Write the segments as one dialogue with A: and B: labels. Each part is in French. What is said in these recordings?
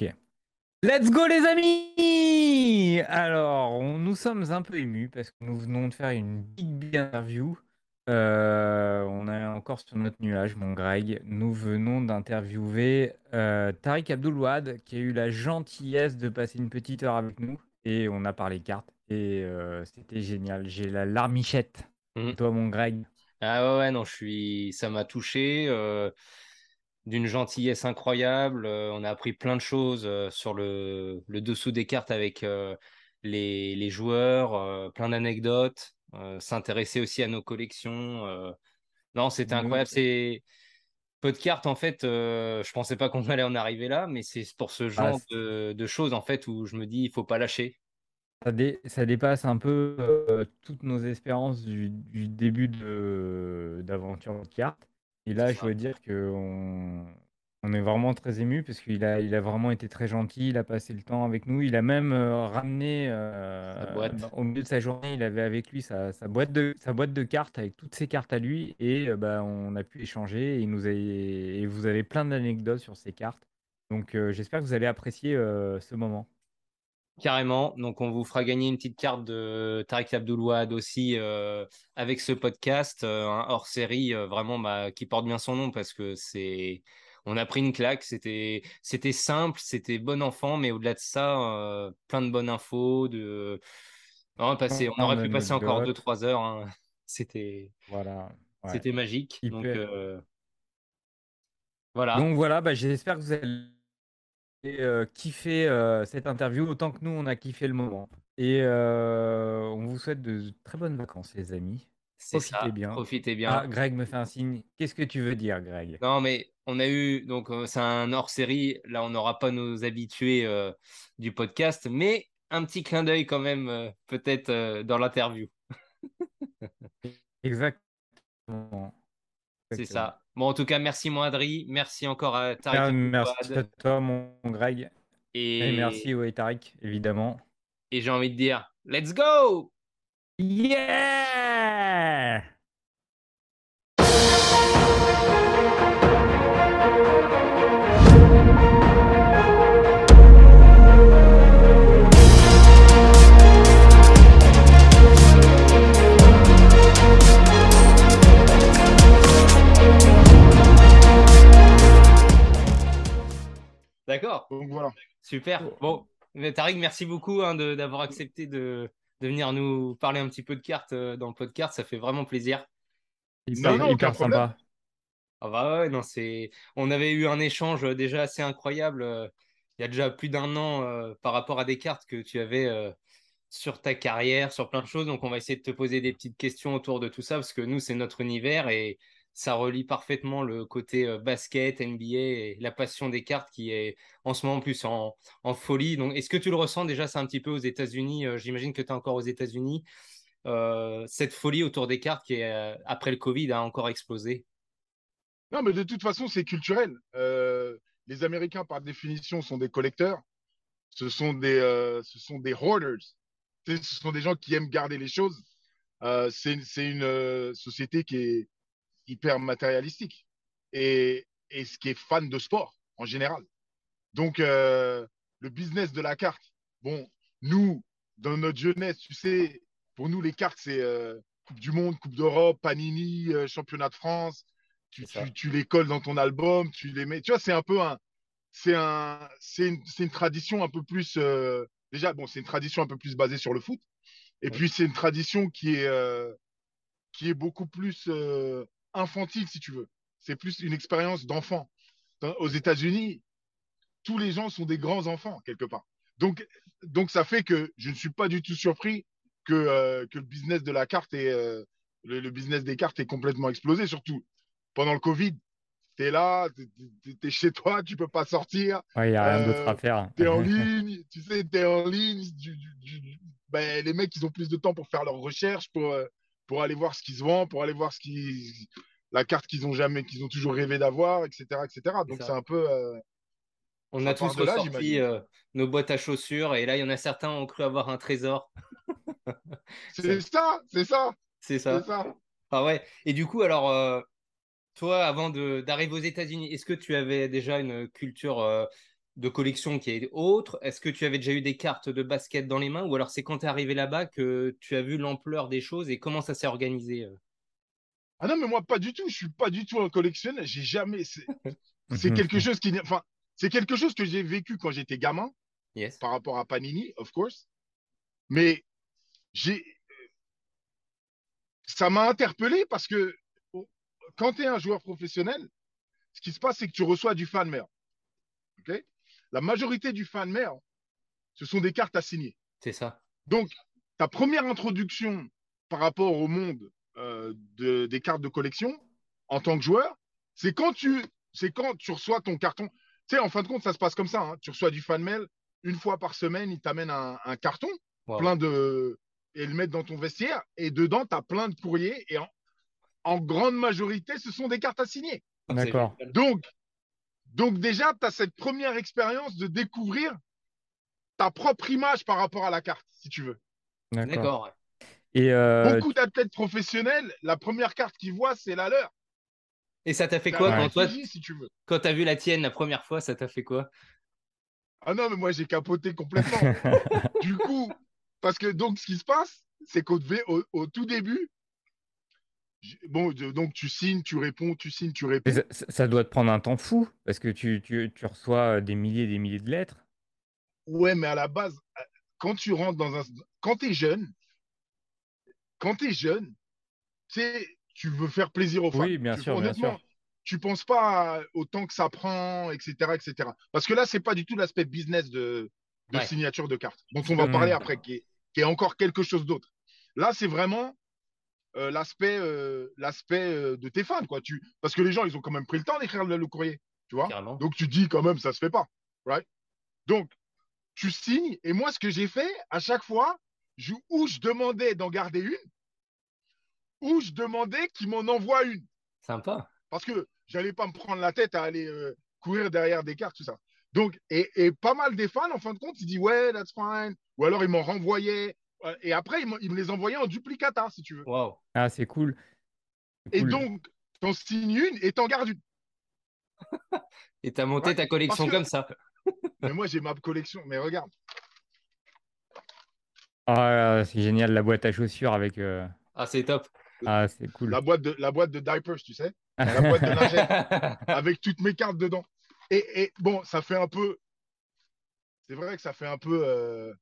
A: Ok. Let's go les amis Alors, nous sommes un peu émus parce que nous venons de faire une big, big interview. Euh, on est encore sur notre nuage, mon Greg. Nous venons d'interviewer euh, Tariq Abdoulouad qui a eu la gentillesse de passer une petite heure avec nous et on a parlé cartes et euh, c'était génial. J'ai la larmichette.
B: Mhm.
A: Toi, mon Greg.
B: Ah ouais, non, je suis. Ça m'a touché d'une gentillesse incroyable. Euh, on a appris plein de choses euh, sur le, le dessous des cartes avec euh, les, les joueurs, plein d'anecdotes, s'intéresser aussi à nos collections. Non, c'était
A: Nous-
B: incroyable. C'est peu de cartes en fait. je pensais pas qu'on allait en arriver là, mais c'est pour ce genre
A: Ah, c'est-
B: de, de choses en fait où je me dis il faut pas lâcher.
A: Ça, dé- ça dépasse un peu toutes nos espérances du, du début de d'aventure de cartes. Et là, je dois dire que on, est vraiment très ému parce qu'il a, il a vraiment été très gentil. Il a passé le temps avec nous. Il a même euh, ramené euh,
B: boîte.
A: au milieu de sa journée, il avait avec lui sa, sa boîte de sa boîte de cartes avec toutes ses cartes à lui et euh, bah, on a pu échanger. Et il nous a, et vous avez plein d'anecdotes sur ces cartes. Donc, j'espère que vous allez apprécier ce moment.
B: Carrément. Donc, on vous fera gagner une petite carte de Tariq Abdoulouad aussi euh, avec ce podcast, euh, hors série euh, vraiment bah, qui porte bien son nom parce que c'est. On a pris une claque. C'était, c'était simple, c'était bon enfant, mais au-delà de ça, plein de bonnes infos. De... On, aurait pu passer encore
A: d'anecdotes.
B: 2-3 heures. hein. C'était,
A: Voilà. ouais.
B: c'était magique. Donc, voilà.
A: Donc voilà, bah, j'espère que vous allez euh, kiffer euh, cette interview autant que nous, on a kiffé le moment. Et euh, on vous souhaite de très bonnes vacances, les amis. Profitez
B: ça.
A: bien.
B: Profitez bien.
A: Ah, Greg me fait un signe. Qu'est-ce que tu veux dire, Greg?
B: Non, mais on a eu, donc c'est un hors-série, là on n'aura pas nos habitués du podcast, mais un petit clin d'œil quand même, peut-être dans l'interview.
A: Exactement.
B: C'est ça. Bon, en tout cas, merci mon Adri, merci encore à Tariq
A: Ah, merci à toi, mon Greg.
B: et,
A: Et merci au Tariq, évidemment.
B: et j'ai envie de dire, let's go!
A: Yeah
B: D'accord,
C: Donc voilà.
B: super. Bon, mais Tariq, merci beaucoup hein, d'avoir accepté de, de venir nous parler un petit peu de cartes euh, dans le podcast, ça fait vraiment plaisir.
C: Non,
A: hyper sympa.
B: Ah bah ouais, non, c'est... On avait eu un échange euh, déjà assez incroyable euh, il y a déjà plus d'un an euh, par rapport à des cartes que tu avais sur ta carrière, sur plein de choses. Donc on va essayer de te poser des petites questions autour de tout ça parce que nous, c'est notre univers et ça relie parfaitement le côté basket, NBA et la passion des cartes qui est en ce moment plus en, folie. Donc est-ce que tu le ressens déjà, c'est un petit peu aux États-Unis, j'imagine que tu es encore aux États-Unis, cette folie autour des cartes qui, est, après le Covid, a encore explosé.
C: Non, mais de toute façon, c'est culturel. Les Américains, par définition, sont des collecteurs. Ce sont des, ce sont des hoarders. Ce sont des gens qui aiment garder les choses. C'est une société qui est hyper matérialistique et, et ce qui est fan de sport en général. Donc, euh, le business de la carte, bon, nous, dans notre jeunesse, tu sais, pour nous, les cartes, c'est euh, Coupe du Monde, Coupe d'Europe, Panini, euh, Championnat de France. Tu, tu, tu les colles dans ton album, tu les mets. Tu vois, c'est un peu un. C'est un, c'est une, une tradition un peu plus. déjà, bon, c'est une tradition un peu plus basée sur le foot. Et
B: Ouais.
C: puis, c'est une tradition qui est, qui est beaucoup plus infantile, si tu veux. C'est plus une expérience d'enfant. Aux États-Unis, tous les gens sont des grands enfants, quelque part. Donc, donc ça fait que je ne suis pas du tout surpris que, euh, que le business de la carte et le, le business des cartes est complètement explosé, surtout pendant le Covid. Tu es là, tu es, chez toi, tu peux pas sortir.
A: Ouais, il n'y a rien
C: Euh,
A: d'autre à faire.
C: Tu es en ligne, tu sais, tu es en ligne. Du, du, du- ben, les mecs, ils ont plus de temps pour faire leurs recherches, pour, euh, pour aller voir ce qui se vend, pour aller voir ce qui, la carte qu'ils ont jamais, qu'ils ont toujours rêvé d'avoir, etc., etc. Donc c'est un peu. euh,
B: On a tous
C: là,
B: ressorti euh, nos boîtes à chaussures et là, il y en a certains ont cru avoir un trésor.
C: C'est ça, c'est ça,
B: C'est ça.
C: ça.
B: Ah ouais. Et du coup, alors, euh, toi, avant d'arriver aux États-Unis, est-ce que tu avais déjà une culture de collection qui est autre Est-ce que tu avais déjà eu des cartes de basket dans les mains? Ou alors c'est quand tu es arrivé là-bas que tu as vu l'ampleur des choses et comment ça s'est organisé euh?
C: Ah non, mais moi, pas du tout. Je suis pas du tout un collectionneur. J'ai jamais. C'est quelque chose qui. Enfin, c'est quelque chose que j'ai vécu quand j'étais gamin
B: Yes.
C: par rapport à Panini, of course. Mais j'ai. Ça m'a interpellé parce que quand tu es un joueur professionnel, ce qui se passe, c'est que tu reçois du fan mail. OK? La majorité du fan mail, ce sont des cartes à signer.
B: C'est ça.
C: Donc, ta première introduction par rapport au monde euh, de- des cartes de collection en tant que joueur, c'est quand tu, c'est quand tu reçois ton carton. Tu sais, en fin de compte, ça se passe comme ça. hein. Tu reçois du fan mail une fois par semaine, ils t'amènent un, un carton
B: Wow.
C: plein de et le mettre dans ton vestiaire et dedans tu as plein de courriers et en, en grande majorité ce sont des cartes à signer.
B: Ah,
A: D'accord.
C: Donc donc déjà tu as cette première expérience de découvrir ta propre image par rapport à la carte si tu veux.
A: D'accord. Et euh,
C: Beaucoup d'athlètes professionnels, la première carte qu'ils voient c'est la leur.
B: Et ça t'a fait quoi quand toi,
C: si tu veux.
B: quand t'as vu la tienne la première fois, ça t'a fait quoi?
C: Ah non mais moi j'ai capoté complètement. du coup parce que donc ce qui se passe c'est qu'au au, au tout début Bon, donc tu signes, tu réponds, tu signes, tu réponds.
A: ça, doit te prendre un temps fou parce que tu, tu, tu reçois des milliers et des milliers de lettres.
C: Ouais, mais à la base, euh, quand tu rentres dans un. Quand tu es jeune, quand tu es jeune, tu sais, tu veux faire plaisir aux fans.
A: Oui, bien
C: Tu-
A: sûr, bien
C: honnêtement,
A: sûr.
C: Tu penses pas au temps que ça prend, etc., etc. Parce que là, c'est pas du tout l'aspect business de, de
B: Ouais.
C: signature de carte, dont on va
A: Mhm.
C: parler après, qui est, qui est encore quelque chose d'autre. Là, c'est vraiment euh, l'aspect euh, l'aspect euh, de tes fans, quoi. Tu... Parce que les gens, ils ont quand même pris le temps d'écrire le, le courrier, tu vois.
B: Carrément.
C: Donc tu dis quand même, ça se fait pas, right? Donc tu signes et moi, ce que j'ai fait à chaque fois, je, ou je demandais d'en garder une, ou je demandais qu'ils m'en envoient une,
B: Sympa.
C: parce que j'allais pas me prendre la tête à aller courir derrière des cartes, tout ça. Donc et, et pas mal des fans, en fin de compte, ils disent ouais, that's fine, ou alors ils m'en renvoyaient. Et après, ils, ils me les envoyaient en duplicata, si tu veux.
B: Waouh.
A: Ah, c'est cool.
C: Et
A: cool.
C: donc, t'en signes une et t'en gardes une.
B: Et t'as monté
C: Ouais,
B: ta collection
C: que-
B: comme ça.
C: Mais moi, j'ai ma collection. Mais regarde,
A: Ah, c'est génial la boîte à chaussures avec. euh,
B: Ah, c'est top.
A: Ah, c'est cool.
C: la boîte de, la boîte de diapers, tu sais, la boîte de lingettes avec toutes mes cartes dedans. Et, et bon, ça fait un peu. C'est vrai que ça fait un peu. euh,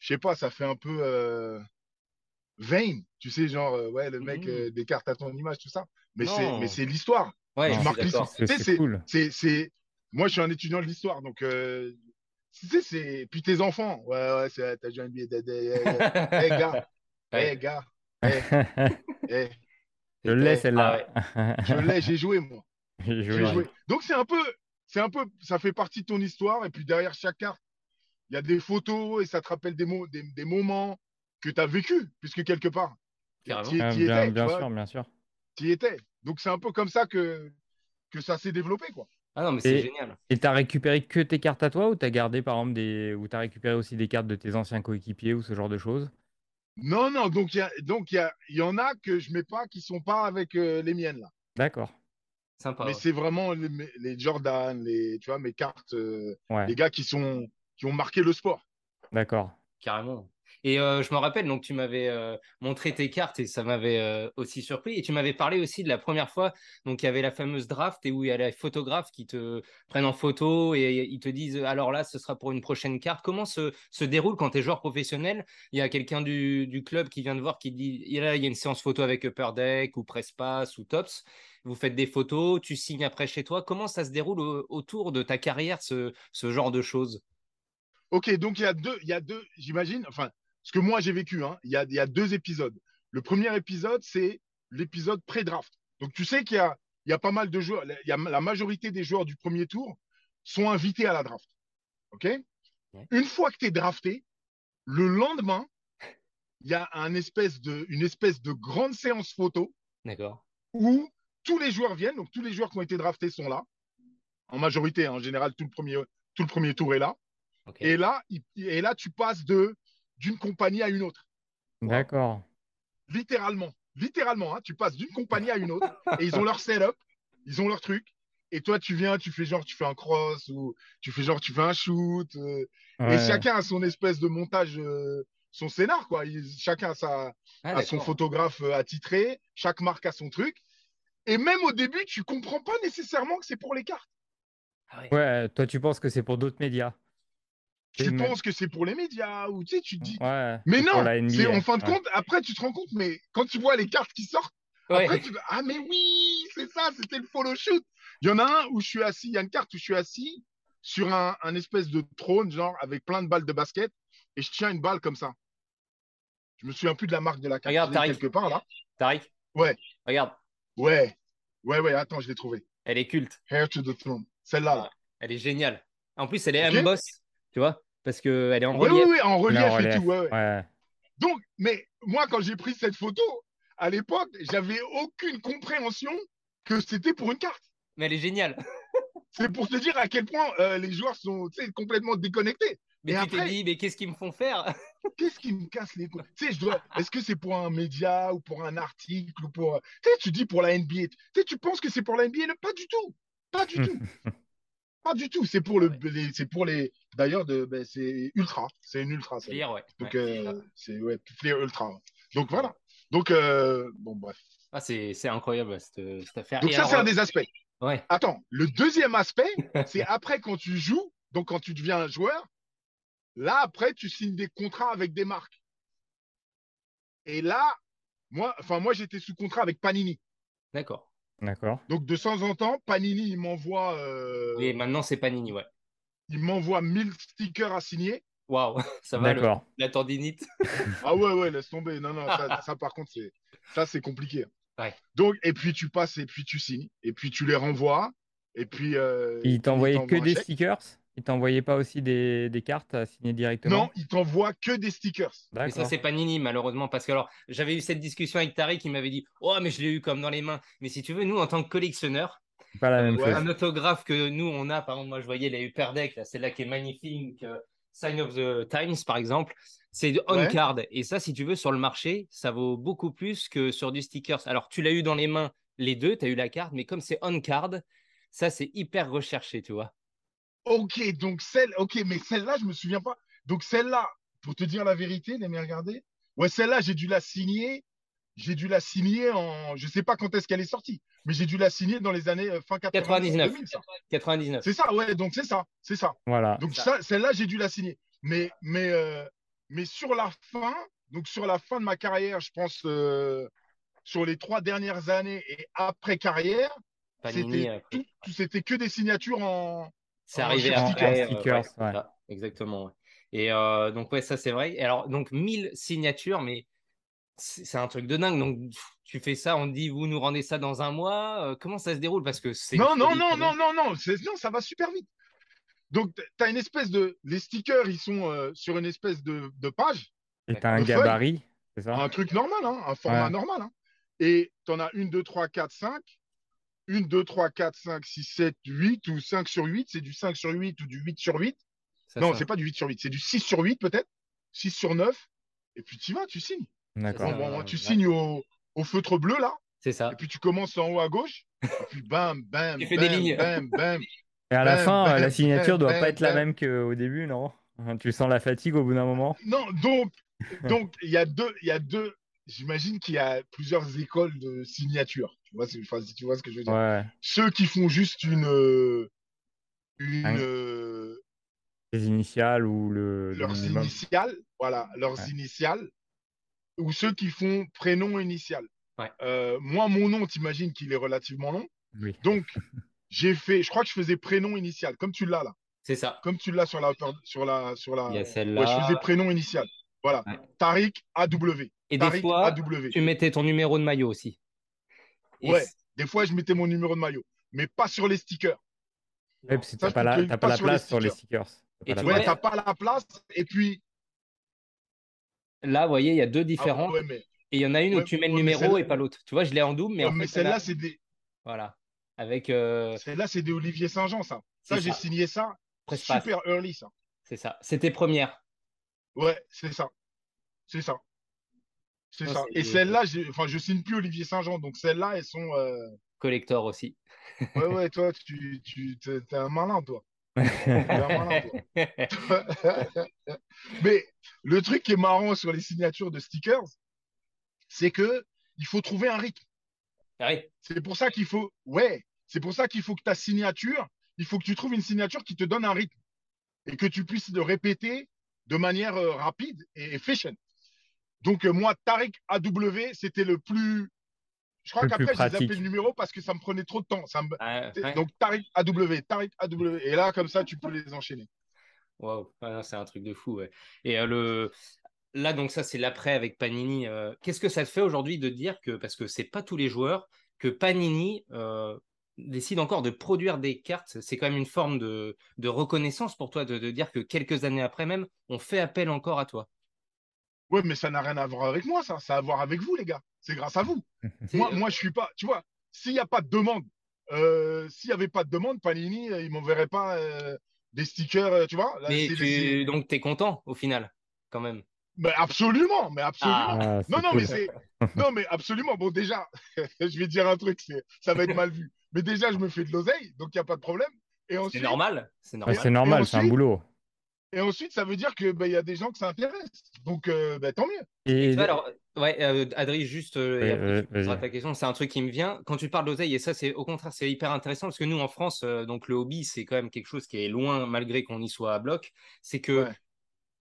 C: Je sais pas, ça fait un peu. euh, vain. Tu sais, genre, euh, ouais, le mec
B: Mhm.
C: euh, des cartes à ton image, tout ça. Mais c'est mais c'est l'histoire.
B: Ouais,
A: Non,
B: je
C: marque l'histoire.
A: C'est cool.
C: C'est, c'est... Moi, je suis un étudiant de l'histoire, donc. euh, Tu sais, c'est. Puis tes enfants. Ouais, ouais, c'est... t'as déjà un billet. Hé, gars. Hé, gars. Hé,
A: Je l'ai
B: Ah
A: celle-là.
C: je l'ai, j'ai joué, moi.
A: J'ai joué.
C: Donc c'est un peu, c'est un peu, ça fait partie de ton histoire. Et puis derrière chaque carte, il y a des photos et ça te rappelle des, des, des moments que tu as vécu, puisque quelque part, tu y
A: bien,
C: étais,
A: bien
C: tu
A: sûr, bien sûr.
C: t'y étais. Donc c'est un peu comme ça que, que ça s'est développé, quoi.
B: Ah non, mais c'est
A: Et-
B: génial.
A: Et t'as récupéré que tes cartes à toi ou t'as gardé par exemple des. ou t'as récupéré aussi des cartes de tes anciens coéquipiers ou ce genre de choses?
C: Non, non, donc il y, a, donc il y, a, il y en a que je mets pas qui sont pas avec euh, les miennes, là.
A: D'accord.
B: Sympa.
C: Mais
B: ouais.
C: c'est vraiment les, les Jordan, les, tu vois, mes cartes, euh,
A: Ouais,
C: les gars qui, sont, qui ont marqué le sport.
A: d'accord.
B: Carrément. Et euh, je me rappelle, donc tu m'avais euh, montré tes cartes et ça m'avait euh, aussi surpris. Et tu m'avais parlé aussi de la première fois, donc il y avait la fameuse draft et où il y a les photographes qui te prennent en photo et ils te disent alors là, ce sera pour une prochaine carte. Comment se, se déroule quand tu es joueur professionnel? Il y a quelqu'un du, du club qui vient de voir qui dit il y a une séance photo avec Upper Deck ou Presspass ou Tops. Vous faites des photos, tu signes après chez toi. Comment ça se déroule au- autour de ta carrière, ce, ce genre de choses?
C: Ok, donc il y a deux, il y a deux, j'imagine, enfin, ce que moi j'ai vécu, hein, il y a, il y a deux épisodes. Le premier épisode, c'est l'épisode pré-draft. Donc tu sais qu'il y a, il y a pas mal de joueurs, il y a la majorité des joueurs du premier tour sont invités à la draft. Ok?
B: Ouais.
C: Une fois que tu es drafté, le lendemain, il y a un espèce de, une espèce de grande séance photo où tous les joueurs viennent, donc tous les joueurs qui ont été draftés sont là, en majorité, hein, en général, tout le premier, tout le premier tour est là. Et là, il- et là, tu passes de d'une compagnie à une autre,
A: D'accord.
C: littéralement, littéralement. hein, tu passes d'une compagnie à une autre et ils ont leur setup, ils ont leur truc. et toi, tu viens, tu fais genre, tu fais un cross ou tu fais genre, tu fais un shoot. euh, et chacun a son espèce de montage, euh, son scénar, quoi. Il- chacun a, sa,
B: Ah,
C: a son photographe euh, attitré, chaque marque a son truc. Et même au début, tu comprends pas nécessairement que c'est pour les cartes.
B: Ah ouais.
A: Ouais, toi, tu penses que c'est pour d'autres médias.
C: Tu penses que c'est pour les médias ou tu sais, tu te dis.
A: Ouais.
C: Mais non, c'est en fin de
A: Ouais.
C: compte, après tu te rends compte, mais quand tu vois les cartes qui sortent,
B: Ouais.
C: après tu dis, ah mais oui, c'est ça, c'était le follow shoot. Il y en a un où je suis assis, il y a une carte où je suis assis sur un, un espèce de trône, genre avec plein de balles de basket, et je tiens une balle comme ça. Je me souviens plus de la marque de la carte.
B: Regarde, Tariq.
C: quelque part là.
B: Tariq
C: Ouais.
B: Regarde,
C: Ouais, ouais, ouais, attends, je l'ai trouvé.
B: elle est culte.
C: Hair to the throne. Celle-là. là.
B: Elle est géniale. En plus, elle est
C: Ok.
B: emboss, tu vois, parce qu'elle est en relief.
C: ouais, ouais, en relief,
A: en
C: et
A: relief.
C: tout. Ouais, ouais.
A: Ouais.
C: Donc, mais moi, quand j'ai pris cette photo, à l'époque, j'avais aucune compréhension que c'était pour une carte.
B: Mais elle est géniale.
C: C'est pour te dire à quel point euh, les joueurs sont complètement déconnectés.
B: Mais
C: Et
B: tu
C: après-
B: t'es dit, mais qu'est-ce qu'ils me font faire?
C: Qu'est-ce qui me casse les couilles? Tu sais, je dois. Est-ce que c'est pour un média ou pour un article ou pour. Tu sais, tu dis pour la NBA. Tu sais, tu penses que c'est pour la NBA Pas du tout. Pas du tout. Pas du tout. C'est pour le. les- C'est pour les. D'ailleurs, de. ben, c'est ultra. C'est une ultra.
B: Lire, ouais.
C: Donc,
B: Ouais.
C: euh, c'est ouais, Flair ultra. Donc voilà. Donc euh, bon bref.
B: Ah, c'est c'est incroyable cette, cette affaire.
C: Donc
B: Et
C: ça
B: alors,
C: c'est un des aspects.
B: Ouais.
C: Attends, le deuxième aspect, c'est après quand tu joues, donc quand tu deviens un joueur, là après tu signes des contrats avec des marques. Et là, moi, enfin moi j'étais sous contrat avec Panini.
B: D'accord.
A: D'accord.
C: Donc de temps en temps, Panini il m'envoie, euh,
B: Oui, maintenant c'est Panini, ouais.
C: il m'envoie 1000 stickers à signer.
B: Waouh, ça va, le-
A: D'accord.
B: la tendinite.
C: Ah ouais ouais, laisse tomber. Non non, ça, ça, par contre c'est ça c'est compliqué.
B: Ouais.
C: Donc et puis tu passes et puis tu signes et puis tu les renvoies et puis. euh,
A: Il t'envoyait
C: t'envoie
A: que des
C: chèque.
A: stickers? Il t'envoyait pas aussi des, des cartes à signer directement
C: Non, il t'envoie que des stickers.
B: Mais ça, c'est Panini, malheureusement, parce que alors, j'avais eu cette discussion avec Tariq qui m'avait dit Oh, mais je l'ai eu comme dans les mains. Mais si tu veux, nous, en tant que collectionneurs,
A: C'est pas la même
C: Ouais.
A: chose.
B: un autographe que nous, on a, par exemple, moi, je voyais les Upper Deck, là, celle-là qui est magnifique, euh, Sign of the Times, par exemple, c'est on
C: Ouais.
B: card. Et ça, si tu veux, sur le marché, ça vaut beaucoup plus que sur du stickers. Alors, tu l'as eu dans les mains, les deux, tu as eu la carte, mais comme c'est on card, ça, c'est hyper recherché, tu vois.
C: Ok, donc celle, ok, mais celle-là, je me souviens pas. Donc celle-là, pour te dire la vérité, les regarder. Ouais, celle-là, j'ai dû la signer. J'ai dû la signer en, je sais pas quand est-ce qu'elle est sortie, mais j'ai dû la signer dans les années euh, fin 80,
B: 99.
C: 2000, ça.
B: 99.
C: C'est ça, ouais, donc c'est ça, c'est ça.
A: Voilà.
C: Donc
B: Ça.
C: ça, celle-là, j'ai dû la signer. Mais, mais, euh, mais sur la fin, donc sur la fin de ma carrière, je pense euh, sur les trois dernières années et après carrière, c'était tout, tout- c'était que des signatures en.
B: C'est
C: En
B: arrivé après. euh,
A: Stickers,
B: ouais, exactement. ouais. Et euh, donc, ouais, ça, c'est vrai. Et alors, donc, 1000 signatures, mais c'est un truc de dingue. Donc, tu fais ça, on te dit, vous nous rendez ça dans un mois. Euh, comment ça se déroule? Parce que c'est.
C: Non, non, non,
B: tu vois.
C: non, non, non, non, ça va super vite. Donc, tu as une espèce de. Les stickers, ils sont euh, sur une espèce de, de page,
A: Et t'as un
C: Le feuille.
A: gabarit, c'est ça?
C: Un truc normal, hein, un format
A: Ouais.
C: normal. hein. Et tu en as une, deux, trois, quatre, cinq. Une, deux, trois, quatre, cinq, six, sept, huit ou 5 sur 8. C'est du 5 sur 8 ou du 8 sur 8.
B: Ça,
C: non, c'est pas du 8 sur 8, c'est du 6 sur 8 peut-être. 6 sur 9. Et puis tu vas, tu signes.
A: D'accord.
C: Bon, bon, tu signes au, au feutre bleu là.
B: C'est ça.
C: Et puis tu commences en haut à gauche. Et puis bam, bam,
B: Tu fais
C: bam,
B: des lignes.
C: bam, bam.
A: Et à la fin,
C: bam,
A: la signature
C: bam,
A: doit
C: bam,
A: pas être la même qu'au début, non? Tu sens la fatigue au bout d'un moment
C: Non, donc, donc il y a deux, il y a deux. J'imagine qu'il y a plusieurs écoles de signature. Tu vois, enfin, si tu vois ce que je veux dire.
A: Ouais.
C: Ceux qui font juste une, euh, une,
A: Un-
C: euh,
A: Les initiales ou le, le
C: leurs initiales, voilà, leurs
A: Ouais.
C: initiales, ou ceux qui font prénom initial.
B: Ouais.
C: Euh, moi, mon nom, t'imagines qu'il est relativement long.
A: Oui.
C: Donc, j'ai fait, je crois que je faisais prénom initial, comme tu l'as là,
B: C'est ça.
C: comme tu l'as sur la, sur la, sur la.
B: Il y a
C: Ouais,
B: celle-là.
C: je faisais prénom initial. Voilà.
B: Ouais.
C: Tariq AW.
B: Et des fois,
C: AW.
B: tu mettais ton numéro de maillot aussi. Et
C: Ouais. Des fois, je mettais mon numéro de maillot, mais pas sur les stickers.
A: Ouais, parce que t'as pas la, t'as
C: pas
A: pas la
C: sur les
A: place sur les
C: stickers.
B: Et tu
C: Ouais, t'as pas la place. Et puis,
B: Là, vous voyez, il y a deux
C: ah,
B: différents.
C: ouais, mais,
B: Et il y en a une où tu mets le numéro et pas l'autre. Tu vois, je l'ai en double, mais
C: ouais,
B: en
C: mais
B: fait,
C: celle-là, c'est des,
B: Voilà. Avec. euh,
C: celle-là, c'est des Olivier Saint-Jean, ça. Ça, j'ai signé ça super early, ça.
B: C'est ça. C'était première.
C: Ouais, c'est ça. C'est ça. C'est ça. Et celles-là, enfin, je signe plus Olivier Saint-Jean, donc celles-là, elles sont. euh,
B: Collector aussi.
C: Ouais, ouais, toi, tu, tu, t'es t'es un malin, toi. T'es un malin, toi. Mais le truc qui est marrant sur les signatures de stickers, c'est que il faut trouver un rythme.
B: Ah oui.
C: C'est pour ça qu'il faut, ouais, c'est pour ça qu'il faut que ta signature, il faut que tu trouves une signature qui te donne un rythme et que tu puisses le répéter de manière euh, rapide et efficient. Donc euh, moi, Tariq AW, c'était le plus. Je crois qu'après j'ai zappé le numéro parce que ça me prenait trop de temps. Ça me...
B: Ah, ouais.
C: Donc Tariq AW, Tariq AW, et là comme ça tu peux les enchaîner.
B: Waouh, Ah c'est un truc de fou. ouais. Et euh, le là, donc ça, c'est l'après avec Panini. Euh, Qu'est-ce que ça te fait aujourd'hui de dire que, parce que c'est pas tous les joueurs, que Panini euh, décide encore de produire des cartes, c'est quand même une forme de, de reconnaissance pour toi de, de dire que quelques années après même, on fait appel encore à toi.
C: Ouais, mais ça n'a rien à voir avec moi, ça. Ça a à voir avec vous, les gars. C'est grâce à vous. Moi, moi, je suis pas. Tu vois, s'il n'y a pas de demande, euh, s'il n'y avait pas de demande, Panini, euh, ils m'enverraient pas euh, des stickers, tu vois. Là,
B: Mais
C: c'est-
B: tu...
C: c'est-
B: donc, tu es content au final, quand même.
C: Mais absolument, mais absolument.
B: Ah.
C: Non, non,
A: cool.
C: mais c'est. Non, mais absolument. Bon, déjà, je vais dire un truc, ça va être mal vu. Mais déjà, je me fais de l'oseille, donc il n'y a pas de problème. Et
B: C'est
C: ensuite,
B: normal. C'est normal.
A: c'est normal, c'est un
C: ensuite-
A: boulot.
C: Et ensuite, ça veut dire que ben, il y a des gens que ça intéresse. Donc, euh, ben, tant mieux.
A: Et
B: Tu vois, alors, ouais, euh, Adri, juste, euh, et après, tu ta question, c'est un truc qui me vient. Quand tu parles d'oseille, et ça, c'est au contraire, c'est hyper intéressant parce que nous, en France, euh, donc le hobby, c'est quand même quelque chose qui est loin, malgré qu'on y soit à bloc. C'est que
C: Ouais.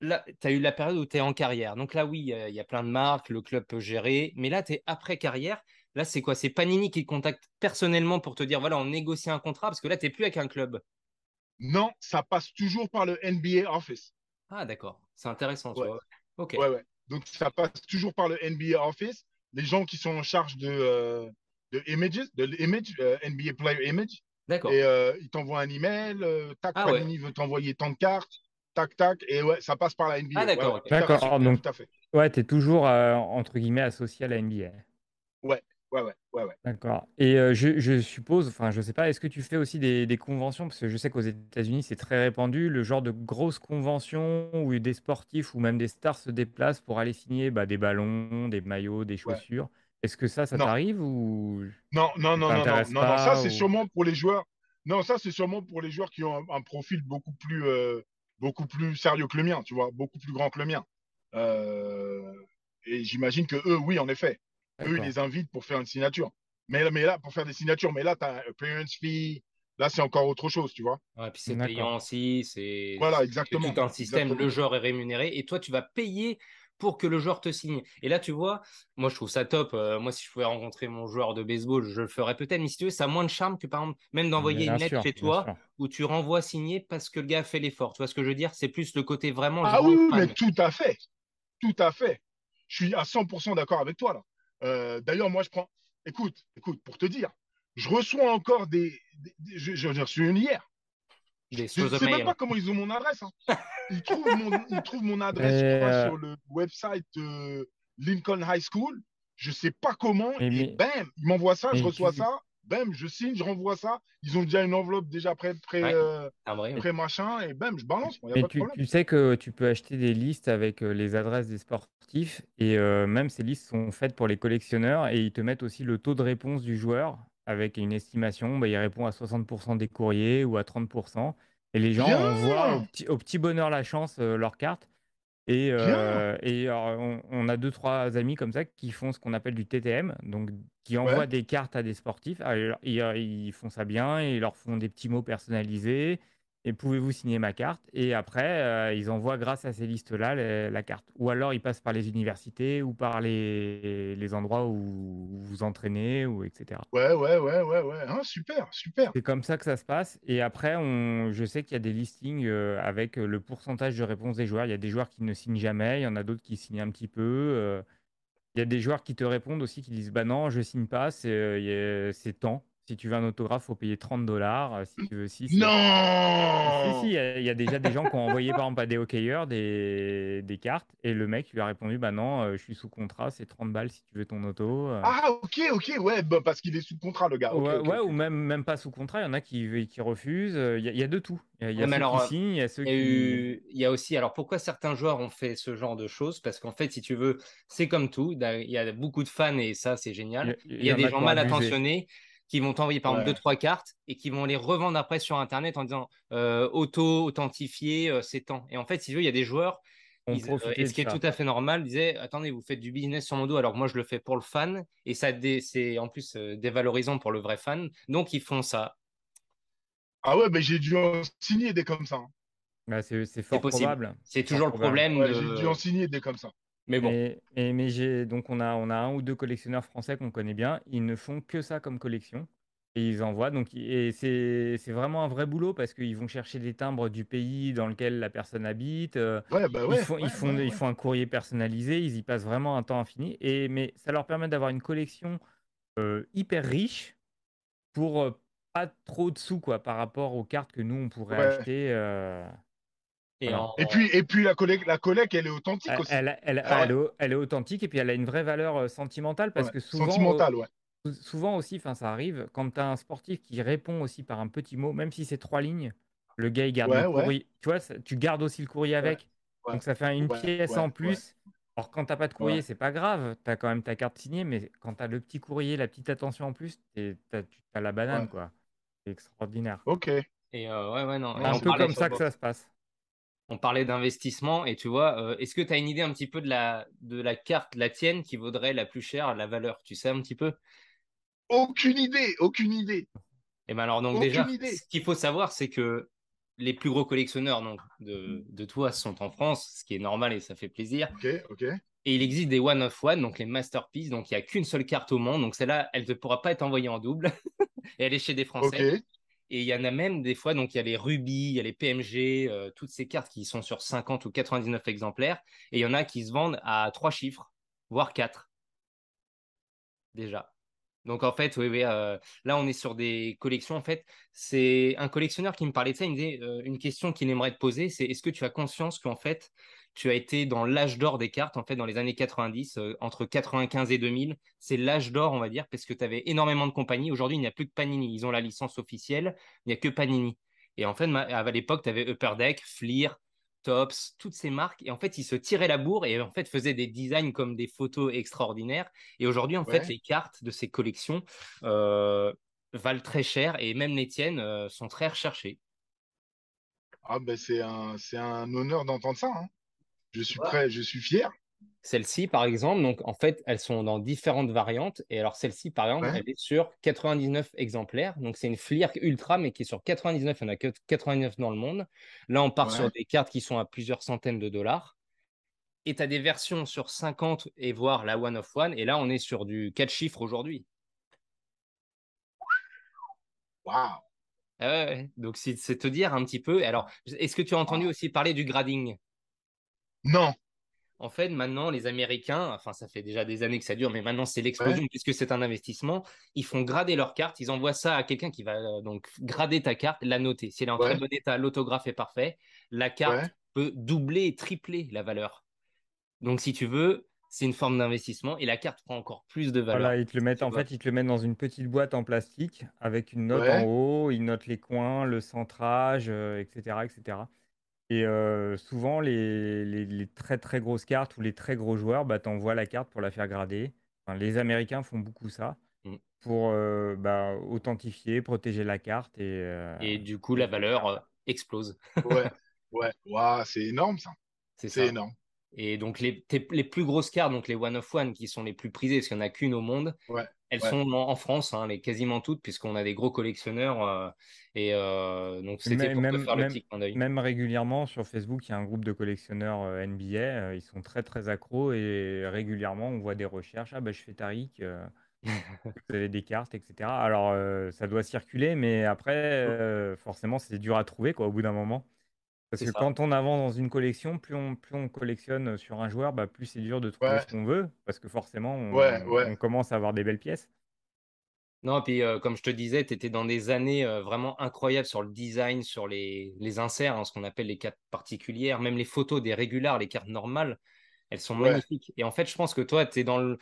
B: là, tu as eu la période où tu es en carrière. Donc là, oui, il y a- il y, a plein de marques, le club peut gérer, mais là, tu es après carrière. Là, c'est quoi? C'est Panini qui te contacte personnellement pour te dire, voilà, on négocie un contrat parce que là, tu plus avec un club.
C: Non, ça passe toujours par le NBA Office.
B: Ah, d'accord. C'est intéressant, tu
C: Ouais.
B: vois. Ok.
C: Ouais, ouais. Donc, ça passe toujours par le NBA Office. Les gens qui sont en charge de, euh, de images, de l'image, euh, NBA Player Image.
B: D'accord.
C: Et euh, ils t'envoient un email. euh, tac,
B: Ah ouais.
C: Panini veut t'envoyer tant de cartes. Tac, tac. Et ouais, ça passe par la NBA.
B: Ah, d'accord, ok.
C: tout à fait,
A: D'accord,
C: tout
A: donc-
C: Tout à fait.
A: ouais, tu es toujours, euh, entre guillemets, associé à la NBA.
C: Ouais, ouais, ouais, ouais.
A: D'accord. Et euh, je, je suppose, enfin, je sais pas, est-ce que tu fais aussi des, des conventions? Parce que je sais qu'aux États-Unis, c'est très répandu, le genre de grosses conventions où des sportifs ou même des stars se déplacent pour aller signer bah, des ballons, des maillots, des chaussures. Est-ce que ça, ça t'arrive ou...
C: Non, non, non, non, non,
A: t'intéresse
C: non, non, ça c'est
A: ou-
C: sûrement pour les joueurs. Non, ça c'est sûrement pour les joueurs qui ont un, un profil beaucoup plus, euh, beaucoup plus sérieux que le mien, tu vois, beaucoup plus grand que le mien. Euh, et j'imagine que eux, oui, en effet, eux, ils les invitent pour faire une signature. Mais, mais là, pour faire des signatures, mais là, tu as appearance fee, là, c'est encore autre chose, tu vois.
B: Ouais, puis c'est payant aussi, c'est
C: Voilà, exactement.
B: tout un système.
C: Exactement.
B: Le joueur est rémunéré et toi, tu vas payer pour que le joueur te signe. Et là, tu vois, moi, je trouve ça top. Euh, moi, si je pouvais rencontrer mon joueur de baseball, je le ferais peut-être. Mais si tu veux, ça a moins de charme que, par exemple, même d'envoyer
A: Bien
B: une lettre chez toi où tu renvoies signer parce que le gars a fait l'effort. Tu vois ce que je veux dire? C'est plus le côté vraiment.
C: Ah oui, mais tout à fait. Tout à fait. Je suis à 100% d'accord avec toi, là. Euh, D'ailleurs, moi, je prends. Écoute, écoute, pour te dire, je reçois encore des. des- des- je- J'en ai reçu une hier.
B: Des
C: Je ne sais même pas comment ils ont mon adresse. hein. Ils, trouvent mon, ils trouvent mon adresse, crois,
A: euh,
C: sur le website euh, Lincoln High School. Je sais pas comment.
A: Mais-
C: et
A: mais-
C: bam, ils m'envoient ça, je reçois ça. Bam, je signe, je renvoie ça. Ils ont déjà une enveloppe déjà prêt, prêt,
B: Ouais.
C: euh,
B: vrai.
C: prêt machin. Et bam, je balance. Il n'y a
A: Mais
C: pas de
A: tu, sais que tu peux acheter des listes avec euh, les adresses des sportifs et euh, même ces listes sont faites pour les collectionneurs et ils te mettent aussi le taux de réponse du joueur avec une estimation. Bah, il répond à 60% des courriers ou à 30%. Et les gens
C: Bien.
A: envoient au petit, au petit bonheur la chance euh, leur carte. Et, euh, et alors, on, on a deux, trois amis comme ça qui font ce qu'on appelle du TTM, donc qui envoient
C: Ouais.
A: des cartes à des sportifs. Alors, ils, ils font ça bien et ils leur font des petits mots personnalisés. Et pouvez-vous signer ma carte? Et après, euh, ils envoient grâce à ces listes-là la carte. Ou alors ils passent par les universités ou par les, les endroits où vous vous entraînez, ou etc.
C: Ouais, ouais, ouais, ouais, ouais. Hein, super, super.
A: C'est comme ça que ça se passe. Et après, on... je sais qu'il y a des listings euh, avec le pourcentage de réponse des joueurs. Il y a des joueurs qui ne signent jamais, il y en a d'autres qui signent un petit peu. euh. Il y a des joueurs qui te répondent aussi, qui disent Bah non, je signe pas, c'est euh, temps. Si tu veux un autographe, faut payer 30 dollars. Si tu veux aussi, c'est... Si,
C: Non
A: si, il y, a- il y a déjà des gens qui ont envoyé, par exemple, à des hockeyeurs des, des cartes. Et le mec lui a répondu, bah non, euh, je suis sous contrat, c'est 30 balles si tu veux ton auto. euh.
C: Ah, ok, ok, ouais, bah, parce qu'il est sous contrat, le gars.
A: Ouais, ou même, même pas sous contrat, il y en a qui, qui refusent. euh, Il y, a- il y a de tout. Il y a, il y ceux
B: alors,
A: qui
B: euh,
A: signent, il y a ceux
B: Il y, a
A: qui...
B: eu- il y a aussi, alors pourquoi certains joueurs ont fait ce genre de choses Parce qu'en fait, si tu veux, c'est comme tout, il y a beaucoup de fans et ça, c'est
A: Il
B: génial. Il
A: il
B: y
A: y
B: a des gens mal
A: abusé.
B: intentionnés qui vont t'envoyer par exemple deux, trois cartes et qui vont les revendre après sur Internet en disant euh, auto-authentifié, euh, c'est tant. Et en fait, si tu veux, il y a des joueurs,
A: ont
B: ils- euh, et ce qui est tout à fait normal, disaient Attendez, vous faites du business sur mon dos alors moi je le fais pour le fan et ça c'est en plus euh, dévalorisant pour le vrai fan. Donc ils font ça.
C: Ah ouais, mais j'ai dû en signer des comme ça. hein.
A: Bah, c'est fort
B: possible.
A: probable.
B: C'est
A: Fort
B: toujours le problème
C: Ouais,
B: de.
C: j'ai dû en signer des comme ça.
B: Mais bon.
A: Mais, j'ai donc on a, on a un ou deux collectionneurs français qu'on connaît bien. Ils ne font que ça comme collection. Et ils envoient. Donc, et c'est c'est vraiment un vrai boulot parce qu'ils vont chercher des timbres du pays dans lequel la personne habite. euh,
C: Ouais, bah
A: ils
C: ouais.
A: font, ils font,
C: ouais,
A: ils font un courrier personnalisé. Ils y passent vraiment un temps infini. Et, mais ça leur permet d'avoir une collection euh, hyper riche pour euh, pas trop de sous quoi, par rapport aux cartes que nous on pourrait acheter. euh,
B: Et
A: voilà.
B: en-
C: Et puis, et puis la collecte, la collecte, elle est authentique
A: Elle,
C: aussi.
A: elle- elle-
C: Ah ouais.
A: elle est, au- elle est authentique et puis elle a une vraie valeur euh, sentimentale parce
C: Ouais.
A: que souvent,
C: Sentimentale, ouais.
A: euh, souvent aussi, enfin ça arrive, quand tu as un sportif qui répond aussi par un petit mot, même si c'est trois lignes, le gars il garde
C: Ouais,
A: le
C: ouais.
A: courrier. Tu vois, ça- tu gardes aussi le courrier avec.
C: ouais,
A: Donc ça fait une
C: ouais,
A: pièce
C: ouais,
A: en
C: ouais.
A: plus. Alors quand t'as pas de courrier,
C: Ouais.
A: c'est pas grave, tu as quand même ta carte signée, mais quand tu as le petit courrier, la petite attention en plus, tu as la banane
C: Ouais.
A: quoi. C'est extraordinaire.
C: Ok.
B: Et euh, ouais, ouais, non.
A: C'est un peu comme ça que ça se passe.
B: On parlait d'investissement et tu vois, euh, est-ce que tu as une idée un petit peu de la, de la carte, la tienne, qui vaudrait la plus chère, la valeur? Tu sais un petit peu?
C: Aucune idée, aucune idée.
B: Et ben alors, donc
C: Aucune
B: déjà,
C: idée.
B: ce qu'il faut savoir, c'est que les plus gros collectionneurs donc, de, de toi sont en France, ce qui est normal et ça fait plaisir.
C: Ok, ok.
B: Et il existe des one of one, donc les masterpieces. Donc il n'y a qu'une seule carte au monde. Donc celle-là, elle ne pourra pas être envoyée en double. et elle est chez des Français.
C: Ok.
B: Et il y en a même des fois, donc il y a les rubis, il y a les PMG, euh, toutes ces cartes qui sont sur 50 ou 99 exemplaires. Et il y en a qui se vendent à trois chiffres, voire quatre. Déjà. Donc en fait, oui, euh, là on est sur des collections. En fait, c'est un collectionneur qui me parlait de ça. Il me disait euh, une question qu'il aimerait te poser, c'est est-ce que tu as conscience qu'en fait tu as été dans l'âge d'or des cartes, en fait dans les années 90, euh, entre 95 et 2000, c'est l'âge d'or, on va dire, parce que tu avais énormément de compagnies. Aujourd'hui, il n'y a plus que Panini. Ils ont la licence officielle, il n'y a que Panini. Et en fait, à l'époque, tu avais Upper Deck, Fleer, Tops, toutes ces marques. Et en fait, ils se tiraient la bourre et en fait faisaient des designs comme des photos extraordinaires. Et aujourd'hui, en
C: Ouais.
B: fait, les cartes de ces collections euh, valent très cher et même les tiennes euh, sont très recherchées.
C: Ah ben c'est un, c'est un honneur d'entendre ça. hein. Je suis prêt, je suis fier.
B: Celle-ci, par exemple, donc en fait, elles sont dans différentes variantes. Et alors, celle-ci, par exemple,
C: Ouais.
B: elle est sur 99 exemplaires. Donc, c'est une Fleer Ultra, mais qui est sur 99. Il n'y en a que 89 dans le monde. Là, on part
C: Ouais.
B: sur des cartes qui sont à plusieurs centaines de dollars. Et tu as des versions sur 50 et voire la One of One. Et là, on est sur du 4 chiffres aujourd'hui.
C: Waouh.
B: Ah. Donc, c'est c'est te dire un petit peu. Alors, est-ce que tu as entendu
C: Wow.
B: aussi parler du grading?
C: Non.
B: En fait, maintenant, les Américains, enfin, ça fait déjà des années que ça dure, mais maintenant, c'est l'explosion puisque c'est un investissement. Ils font grader leur carte, ils envoient ça à quelqu'un qui va euh, donc grader ta carte, la noter. Si elle est en
C: Ouais.
B: très bon état, l'autographe est parfait, la carte
C: Ouais.
B: peut doubler et tripler la valeur. Donc, si tu veux, c'est une forme d'investissement et la carte prend encore plus de valeur.
A: Voilà, ils te le mettent, en
B: vois.
A: fait, ils te le mettent dans une petite boîte en plastique avec une note
C: Ouais.
A: en haut, ils notent les coins, le centrage, euh, etc., etc. Et euh, souvent, les, les- les très très grosses cartes ou les très gros joueurs, bah, t'envoies la carte pour la faire grader. Enfin, les Américains font beaucoup ça
B: Mm.
A: pour euh, bah, authentifier, protéger la carte et, euh,
B: Et du coup, la valeur euh, explose.
C: Ouais. Ouais. Waouh, c'est énorme ça.
B: C'est
C: énorme.
B: Et donc, les, tes- les plus grosses cartes, donc les One of One, qui sont les plus prisées, parce qu'il n'y en a qu'une au monde,
C: Ouais.
B: Elles
C: Ouais.
B: sont en, en France, hein, les, quasiment toutes, puisqu'on a des gros collectionneurs. euh, et euh, donc, c'était
A: Même,
B: pour
A: même,
B: faire le
A: même,
B: petit clin d'œil.
A: même régulièrement sur Facebook, il y a un groupe de collectionneurs euh, NBA. ils sont très très accros et régulièrement on voit des recherches. Ah bah je fais Tariq, vous avez des cartes, etc. Alors ça doit circuler, mais après forcément c'est dur à trouver quoi au bout d'un moment. Parce que
B: ça.
A: quand on avance dans une collection, plus on, plus on collectionne sur un joueur, bah, plus c'est dur de trouver
C: Ouais.
A: ce qu'on veut. Parce que forcément on,
C: Ouais, ouais.
A: on commence à avoir des belles pièces.
B: Non, puis euh, comme je te disais, tu étais dans des années euh, vraiment incroyables sur le design, sur les, les inserts, hein, ce qu'on appelle les cartes particulières, même les photos des régulars, les cartes normales, elles sont
C: Ouais.
B: magnifiques. Et en fait, je pense que toi, tu es dans le,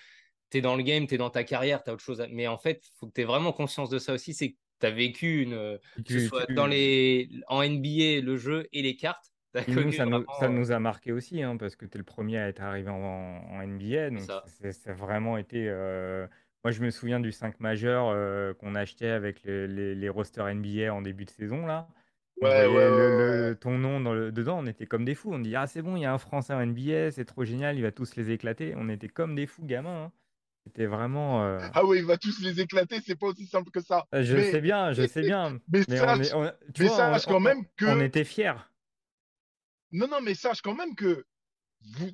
B: t'es dans le game, tu es dans ta carrière, tu as autre chose. à- Mais en fait, il faut que tu aies vraiment conscience de ça aussi, c'est que tu as vécu une, euh, que ce soit dans les, en NBA, le jeu et les cartes. As
A: nous, ça nous,
B: vraiment,
A: ça
B: euh,
A: nous a marqué aussi, hein, parce que tu es le premier à être arrivé en, en NBA. Donc,
B: ça.
A: c'est- ça a vraiment été. euh, Moi, je me souviens du 5 majeur euh, qu'on achetait avec les, les, les rosters NBA en début de saison. Là.
C: Ouais,
A: voyait
C: ouais,
A: le-
C: ouais,
A: le-
C: ouais.
A: ton nom dans le- dedans, on était comme des fous. On dit Ah, c'est bon, il y a un Français en NBA, c'est trop génial, il va tous les éclater. On était comme des fous gamins. hein. C'était vraiment. euh,
C: Ah oui, il va tous les éclater, c'est pas aussi simple que ça.
A: Je
C: mais,
A: sais bien, je sais bien.
C: mais
A: Mais on,
C: sache,
A: est, on- tu
C: mais
A: vois,
C: sache
A: on-
C: quand même que.
A: on était fiers.
C: Non, non, mais sache quand même que vous,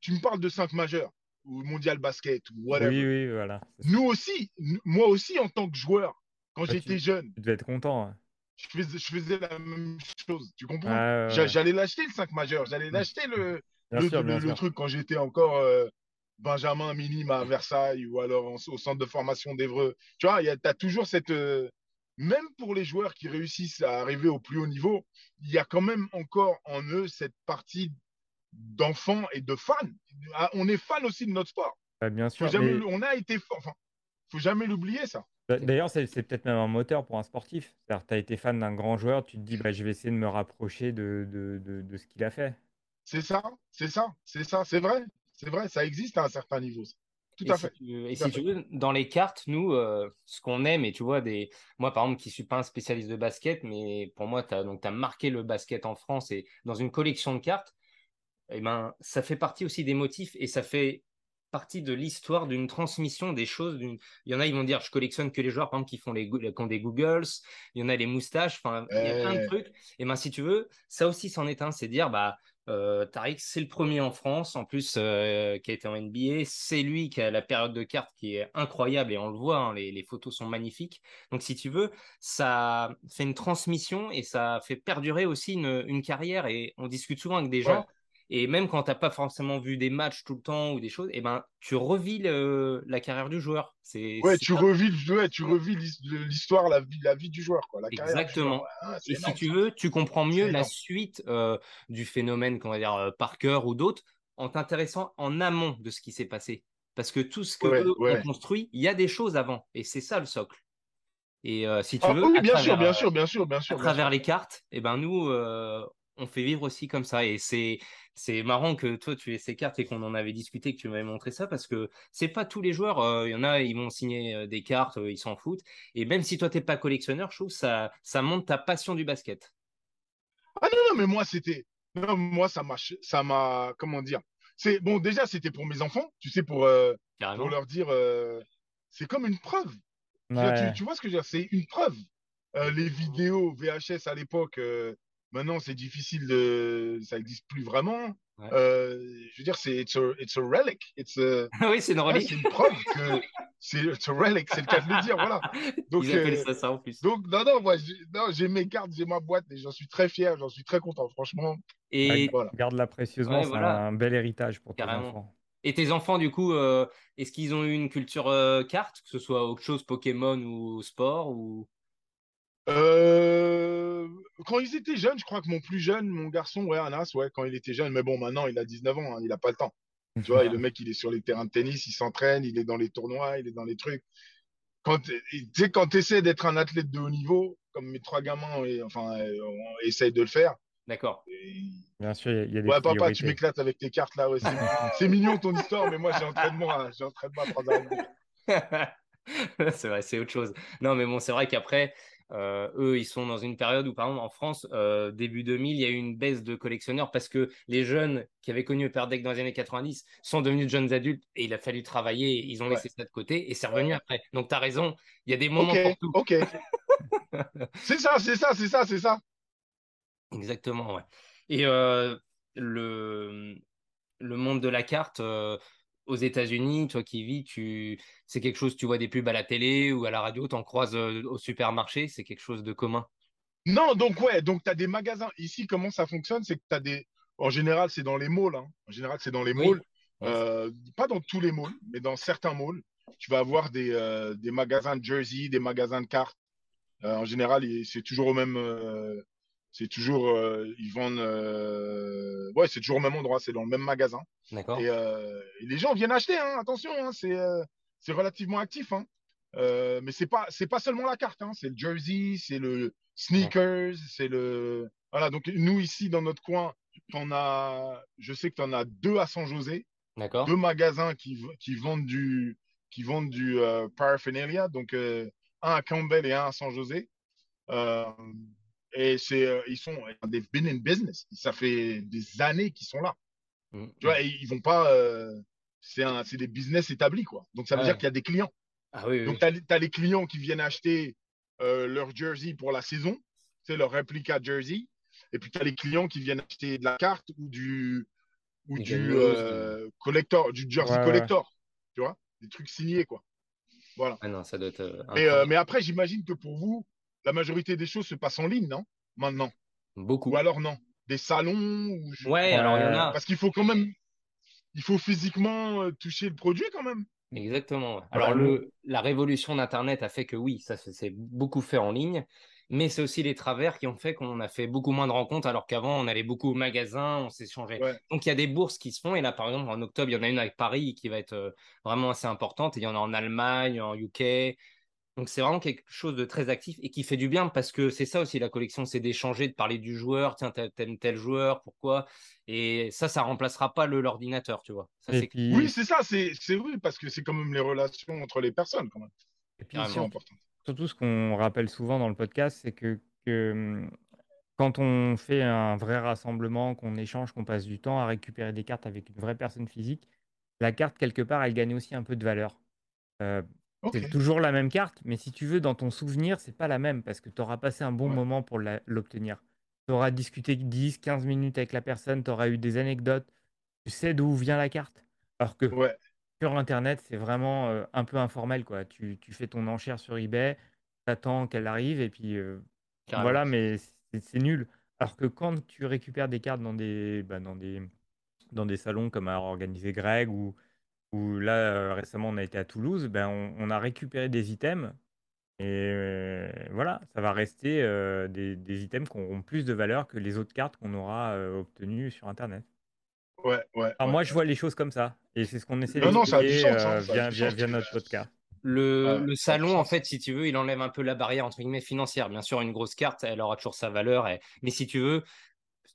C: tu me parles de 5 majeurs, ou mondial basket, ou whatever.
A: Oui, oui, voilà.
C: Nous aussi, moi aussi en tant que joueur, quand j'étais jeune,
A: Tu devais être content. hein.
C: je faisais, je faisais la même chose. Tu comprends?
A: Ouais, ouais.
C: J'allais l'acheter le 5 majeur, j'allais l'acheter le, le,
A: sûr,
C: le-
A: bien
C: le
A: sûr.
C: truc quand j'étais encore euh, Benjamin minime à Versailles ou alors en- au centre de formation d'Evreux. Tu vois, tu as toujours cette. euh, même pour les joueurs qui réussissent à arriver au plus haut niveau, il y a quand même encore en eux cette partie d'enfants et de fans. Ah, On est fan aussi de notre sport.
A: Bah, bien sûr.
C: jamais,
A: mais-
C: l- on a été. Enfin, faut jamais l'oublier, ça.
A: d'a- D'ailleurs, c'est c'est peut-être même un moteur pour un sportif. C'est-à-dire, tu as été fan d'un grand joueur, tu te dis, bah, je vais essayer de me rapprocher de, de, de, de ce qu'il a fait.
C: C'est ça, c'est ça, c'est ça, c'est vrai. C'est vrai, ça existe à un certain niveau. Tout
B: Et
C: à
B: si
C: fait.
B: tu, et
C: Tout
B: si tu veux, dans les cartes, nous, euh, ce qu'on aime, et tu vois, des... moi, par exemple, qui suis pas un spécialiste de basket, mais pour moi, tu as, donc, as marqué le basket en France et dans une collection de cartes, eh ben, ça fait partie aussi des motifs et ça fait partie de l'histoire d'une transmission des choses. Il y en a, ils vont dire, je collectionne que les joueurs, par exemple, qui font les, qui ont des Googles. Il y en a les moustaches. Enfin, il y a plein de trucs. Et ben, si tu veux, ça aussi, c'en est un. C'est dire, bah, euh, Tariq, c'est le premier en France, en plus, euh, qui a été en NBA. C'est lui qui a la période de cartes qui est incroyable et on le voit, hein, les, les photos sont magnifiques. Donc, si tu veux, ça fait une transmission et ça fait perdurer aussi une, une carrière. Et on discute souvent avec des gens. Et même quand tu n'as pas forcément vu des matchs tout le temps ou des choses, eh ben, tu revis le- la carrière du joueur. C'est
C: Ouais, tu revis, ouais, tu revis l'his- l'histoire, la vie, la vie du joueur, quoi, la
B: Exactement. Et si tu veux, tu comprends mieux la suite euh, du phénomène, qu'on va dire euh, Parker ou d'autres, en t'intéressant en amont de ce qui s'est passé. Parce que tout ce que
C: Ouais,
B: eux ont construit, il y a des choses avant. Et c'est ça le socle. Et euh, si tu
C: Ah
B: veux,
C: oui,
B: à
C: bien sûr,
B: travers,
C: bien sûr, bien sûr, bien
B: à
C: sûr, bien
B: travers
C: sûr.
B: les cartes, eh ben nous, euh, on fait vivre aussi comme ça. Et c'est c'est marrant que toi, tu aies ces cartes et qu'on en avait discuté, que tu m'avais montré ça, parce que c'est pas tous les joueurs. euh, Il y en a, ils vont signer euh, des cartes, euh, ils s'en foutent. Et même si toi, t'es pas collectionneur, je trouve que ça, ça montre ta passion du basket.
C: Ah non, non, mais moi, c'était. Non, moi, ça m'a. Ça m'a. Comment dire? C'est bon, déjà, c'était pour mes enfants, tu sais, pour, euh, pour leur dire. euh, c'est comme une preuve.
A: Ouais.
C: tu, tu vois ce que je veux dire? C'est une preuve. Euh, les vidéos VHS à l'époque, euh, maintenant, c'est difficile de. Ça n'existe plus vraiment.
B: Ouais.
C: Euh, je veux dire, c'est it's a, it's a relic. It's a-
B: oui, c'est une
C: ouais,
B: relique.
C: c'est une preuve que c'est it's a relic, c'est le cas de le dire, voilà. Donc,
B: Ils appellent
C: euh,
B: ça ça en plus.
C: donc non, non, moi, j'ai non, j'ai mes cartes, j'ai ma boîte et j'en suis très fier, j'en suis très content, franchement.
B: Et,
C: Voilà.
A: Garde-la précieusement,
B: Ouais,
A: c'est
B: voilà.
A: un bel héritage pour tes
B: Carrément.
A: enfants.
B: et tes enfants, du coup, euh, est-ce qu'ils ont eu une culture euh, carte, que ce soit autre chose Pokémon ou sport ou...
C: Euh, quand ils étaient jeunes, je crois que mon plus jeune, mon garçon, ouais, Anas, ouais, quand il était jeune, mais bon, maintenant, il a 19 ans, hein, il a pas le temps. Tu vois, et le mec, il est sur les terrains de tennis, il s'entraîne, il est dans les tournois, il est dans les trucs. Quand, tu sais, quand tu essaies d'être un athlète de haut niveau, comme mes trois gamins, et, enfin, euh, on essaye de le faire.
B: D'accord.
C: et-
A: Bien sûr, il y a- des
C: Ouais, papa, tu
A: priorités.
C: m'éclates avec tes cartes là, ouais, c'est c'est mignon ton histoire, mais moi, j'ai entraînement à, j'ai entraînement à 3 heures.
B: c'est vrai, c'est autre chose. Non, mais bon, c'est vrai qu'après, euh, eux, ils sont dans une période où, par exemple, en France, euh, début 2000, il y a eu une baisse de collectionneurs parce que les jeunes qui avaient connu Perdec dans les années 90 sont devenus de jeunes adultes et il a fallu travailler. Ils ont
C: Ouais.
B: laissé ça de côté et c'est revenu après. Donc, tu as raison, il y a des moments
C: Ok,
B: pour tout.
C: ok. C'est ça, c'est ça, c'est ça, c'est ça.
B: Exactement, ouais. Et euh, le, le monde de la carte euh, aux États-Unis, toi qui vis, tu... c'est quelque chose, tu vois des pubs à la télé ou à la radio, t'en croises euh, au supermarché, c'est quelque chose de commun?
C: Non, donc ouais, donc tu as des magasins. Ici, comment ça fonctionne, c'est que tu as des. En général, c'est dans les malls. hein. En général, c'est dans les malls. Euh, pas dans tous les malls, mais dans certains malls. tu vas avoir des, euh, des magasins de jersey, des magasins de cartes. En général, c'est toujours au même. C'est toujours. euh, ils vendent. euh, ouais, c'est toujours au même endroit, c'est dans le même magasin.
B: D'accord.
C: Et, euh, et les gens viennent acheter, hein, attention, hein, c'est c'est relativement actif. Hein. Mais c'est pas c'est pas seulement la carte, hein, c'est le jersey, c'est le sneakers, c'est le voilà. Donc nous ici dans notre coin, t'en as, je sais que tu en as deux à San José,
B: D'accord.
C: deux magasins qui qui vendent du qui vendent du paraphernalia, donc un à Campbell et un à San José. Euh, et c'est euh, ils sont they've been in business, ça fait des années qu'ils sont là.
B: Mm.
C: Tu vois, et ils vont pas. euh, c'est un, c'est des business établis, quoi. Donc ça veut
B: Ouais.
C: dire qu'il y a des clients.
B: Ah oui, oui.
C: Donc tu as, les clients qui viennent acheter euh, leur jersey pour la saison, c'est leur réplica jersey. Et puis tu as les clients qui viennent acheter de la carte ou du, ou
B: Du
C: euh, collector, du jersey
A: Ouais, ouais.
C: collector. Tu vois, des trucs signés, quoi. Voilà.
B: Ah non, ça doit être.
C: Mais, euh, mais après, j'imagine que pour vous, la majorité des choses se passent en ligne, non? Maintenant?
B: Beaucoup.
C: Ou alors non? Des salons ou je-
B: Ouais, alors il y en a.
C: Parce qu'il faut quand même. Il faut physiquement euh, toucher le produit quand même.
B: Exactement. ouais. Alors, le, la révolution d'Internet a fait que oui, ça c'est c'est beaucoup fait en ligne, mais c'est aussi les travers qui ont fait qu'on a fait beaucoup moins de rencontres, alors qu'avant on allait beaucoup au magasin, on s'échangeait.
C: Ouais.
B: Donc il y a des bourses qui se font, et là par exemple en octobre, il y en a une avec Paris qui va être euh, vraiment assez importante, et il y en a en Allemagne, en UK. Donc c'est vraiment quelque chose de très actif et qui fait du bien parce que c'est ça aussi la collection, c'est d'échanger, de parler du joueur, tiens, t'a- t'aimes tel joueur, pourquoi? Et ça, ça remplacera pas le l'ordinateur, tu vois. Ça,
A: Et
B: c'est
A: puis,
C: Oui, c'est ça, c'est c'est oui, parce que c'est quand même les relations entre les personnes, quand même.
A: et puis surtout,
C: important.
A: surtout, ce qu'on rappelle souvent dans le podcast, c'est que, que, quand on fait un vrai rassemblement, qu'on échange, qu'on passe du temps à récupérer des cartes avec une vraie personne physique, la carte, quelque part, elle gagne aussi un peu de valeur. Euh, C'est toujours la même carte, mais si tu veux, dans ton souvenir, c'est pas la même parce que tu auras passé un bon
C: Ouais.
A: moment pour l'obtenir. Tu auras discuté 10, 15 minutes avec la personne, tu auras eu des anecdotes, tu sais d'où vient la carte. Alors que
C: Ouais,
A: sur Internet, c'est vraiment euh, un peu informel, quoi. Tu, tu fais ton enchère sur eBay, t'attends qu'elle arrive et puis euh, voilà, mais c'est c'est nul. Alors que quand tu récupères des cartes dans des, bah, dans des, dans des salons comme a organisé Greg ou, ou là euh, récemment on a été à Toulouse, ben, on, on a récupéré des items et euh, voilà, ça va rester euh, des, des items qui auront plus de valeur que les autres cartes qu'on aura euh, obtenues sur Internet.
C: ouais, ouais.
A: Moi je vois les choses comme ça et c'est ce qu'on essaie
C: Non, non, ça a du
A: d'expliquer
C: sens, hein, ça a
A: via,
C: du
A: via,
C: sens.
A: via notre podcast.
B: Le,
C: Ouais,
B: le salon, en fait, si tu veux, il enlève un peu la barrière entre guillemets financière. Bien sûr, une grosse carte, elle aura toujours sa valeur. et- Mais si tu veux,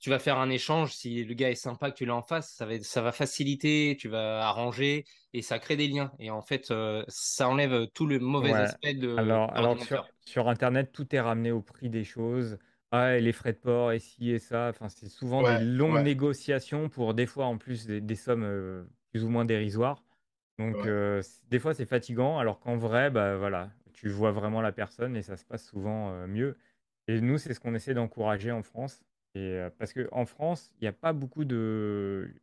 B: tu vas faire un échange. Si le gars est sympa, que tu l'as en face, ça va, ça va faciliter, tu vas arranger et ça crée des liens. Et en fait, euh, ça enlève tout le mauvais
A: Ouais.
B: aspect de
A: Alors, alors que sur, sur Internet, tout est ramené au prix des choses. Ah, et les frais de port, et ci et ça. Enfin, c'est souvent des longues
C: ouais.
A: négociations pour des fois en plus des, des sommes euh, plus ou moins dérisoires. Donc,
C: Ouais.
A: euh, des fois, c'est fatigant, alors qu'en vrai, bah, voilà, tu vois vraiment la personne et ça se passe souvent euh, mieux. Et nous, c'est ce qu'on essaie d'encourager en France. Et, euh, parce qu'en France, il n'y a pas beaucoup de.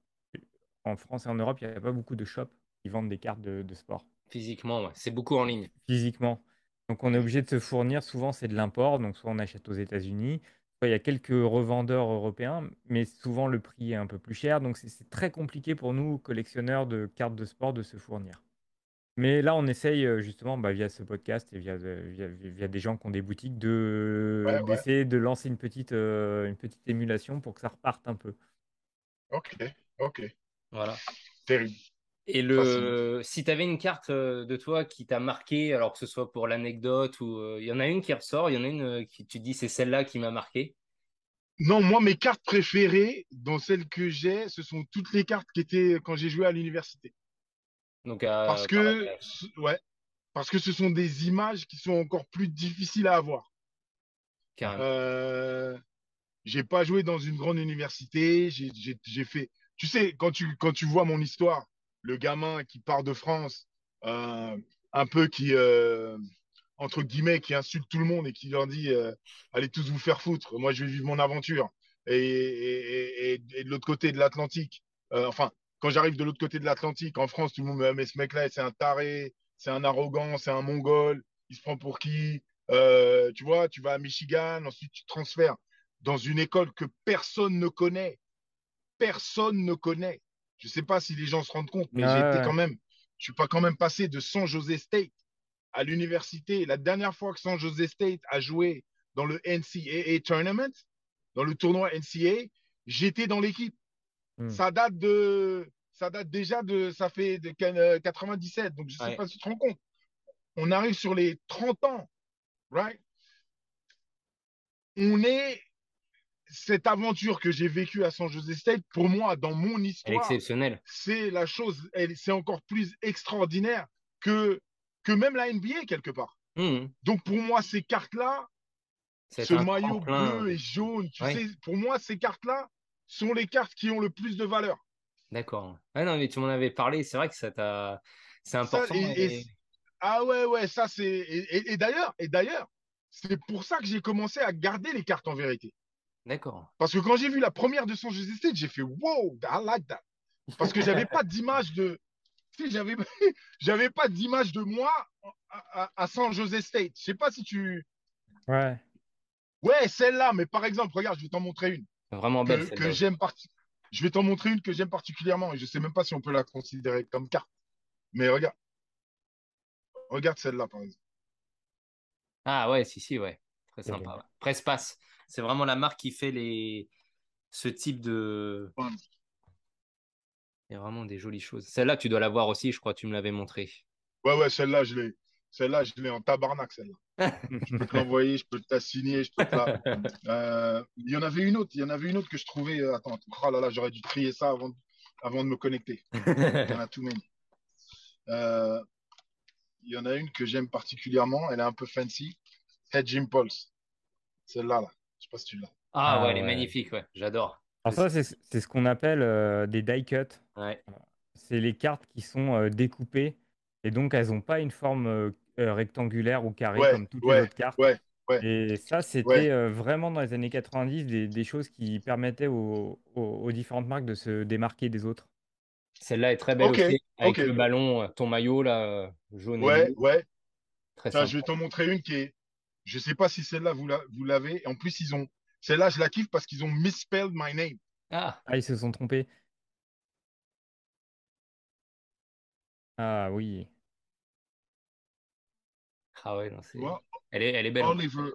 A: En France et en Europe, il n'y a pas beaucoup de shops qui vendent des cartes de, de sport
B: Physiquement, ouais. c'est beaucoup en ligne.
A: physiquement. Donc on est obligé de se fournir, souvent c'est de l'import, donc soit on achète aux États-Unis, soit il y a quelques revendeurs européens, mais souvent le prix est un peu plus cher, donc c'est- c'est très compliqué pour nous, collectionneurs de cartes de sport, de se fournir. Mais là, on essaye euh, justement bah, via ce podcast et via, de- via, via des gens qui ont des boutiques de
C: Ouais, ouais.
A: d'essayer de lancer une petite, euh, une petite émulation pour que ça reparte un peu.
C: Ok, ok.
B: Voilà.
C: Terrible.
B: Et le, si tu avais une carte euh, de toi qui t'a marqué, alors que ce soit pour l'anecdote ou euh, il y en a une qui ressort, il y en a une euh, qui tu te dis c'est celle-là qui m'a marqué?
C: Non, moi, mes cartes préférées, dans celles que j'ai, ce sont toutes les cartes qui étaient quand j'ai joué à l'université.
B: Donc, euh,
C: Parce
B: par
C: que,
B: la-
C: ouais, parce que ce sont des images qui sont encore plus difficiles à avoir. Euh, j'ai pas joué dans une grande université. J'ai, fait. Tu sais, quand tu, quand tu vois mon histoire, le gamin qui part de France, euh, un peu qui, euh, entre guillemets, qui insulte tout le monde et qui leur dit allez tous vous faire foutre. Moi, je vais vivre mon aventure. Et, et, et, et de l'autre côté de l'Atlantique, enfin, quand j'arrive de l'autre côté de l'Atlantique, en France, tout le monde me dit mais ce mec-là, c'est un taré, c'est un arrogant, c'est un mongol, il se prend pour qui Euh, Tu vois, tu vas à Michigan, ensuite tu te transfères dans une école que personne ne connaît. Personne ne connaît. Je sais pas si les gens se rendent compte, mais
A: Ouais,
C: j'ai été quand même. je suis pas quand même passé de San Jose State à l'université. La dernière fois que San Jose State a joué dans le NCAA Tournament, dans le tournoi NCAA, j'étais dans l'équipe.
A: Hmm.
C: Ça date de, ça date déjà de, ça fait de 97. Donc je sais
B: Ouais.
C: pas si tu te rends compte. On arrive sur les 30 ans, right? On est cette aventure que j'ai vécue à San Jose State, pour moi, dans mon histoire, c'est la chose, c'est encore plus extraordinaire que, que même la NBA quelque part.
B: Mhm.
C: Donc pour moi, ces cartes-là, ce maillot bleu et jaune, tu
B: Ouais.
C: sais, pour moi, ces cartes-là sont les cartes qui ont le plus de valeur.
B: D'accord. Ah non, mais tu m'en avais parlé. C'est vrai que ça t'a. C'est
C: Ça,
B: important.
C: et-
B: et-
C: et- ah ouais, ouais, ça c'est. Et, et- et d'ailleurs, et d'ailleurs, c'est pour ça que j'ai commencé à garder les cartes en vérité.
B: D'accord.
C: Parce que quand j'ai vu la première de San Jose State, j'ai fait wow, I like that. Parce que j'avais pas d'image de. Tu sais, j'avais, j'avais pas d'image de moi à, à- à San Jose State. Je sais pas si tu.
A: Ouais.
C: Ouais, celle-là, mais par exemple, regarde, je vais t'en montrer une
B: Vraiment belle
C: que,
B: celle-là.
C: que j'aime parti- Je vais t'en montrer une que j'aime particulièrement et je sais même pas si on peut la considérer comme carte. Mais regarde. Regarde celle-là, par exemple.
B: Ah ouais, si, si, ouais. Très sympa. ouais. Prespace. C'est vraiment la marque qui fait les... ce type de.
C: Ouais.
B: Il y a vraiment des jolies choses. Celle-là, tu dois la voir aussi, je crois, tu me l'avais montré.
C: Ouais, ouais, celle-là, je l'ai. Celle-là, je l'ai en tabarnak, celle-là. Je peux te l'envoyer, je peux te la signer, je peux te la. Euh, Il y en avait une autre, il y en avait une autre que je trouvais. euh, Attends, oh là là, j'aurais dû trier ça avant, de- avant de me connecter. Il y en a tout many. Euh, Il y en a une que j'aime particulièrement, elle est un peu fancy. Hedge Impulse. Celle-là, là. Je sais pas si tu l'as.
B: Ah,
A: Ah
B: ouais, elle est magnifique, ouais. J'adore.
A: Alors ça, c'est c'est ce qu'on appelle euh, des die cuts.
B: Ouais.
A: C'est les cartes qui sont euh, découpées et donc elles n'ont pas une forme euh, rectangulaire ou
C: Ouais,
A: comme toutes
C: ouais,
A: les autres cartes.
C: ouais, ouais.
A: Et ça, c'était
C: Ouais.
A: euh, vraiment dans les années 90 des, des choses qui permettaient aux, aux- aux différentes marques de se démarquer des autres.
B: Celle-là est très belle aussi. Avec le ballon, euh, ton maillot, là, jaune et
C: Ouais, ouais.
B: Très
C: je vais t'en montrer une qui est. Je sais pas si celle-là vous la- vous l'avez. En plus, ils ont. Celle-là, je la kiffe parce qu'ils ont misspelled my name.
B: Ah,
A: Ah, ils se sont trompés. Ah oui.
B: Ah ouais, non, c'est...
C: Vois,
B: Elle est, elle est belle.
C: Oliver.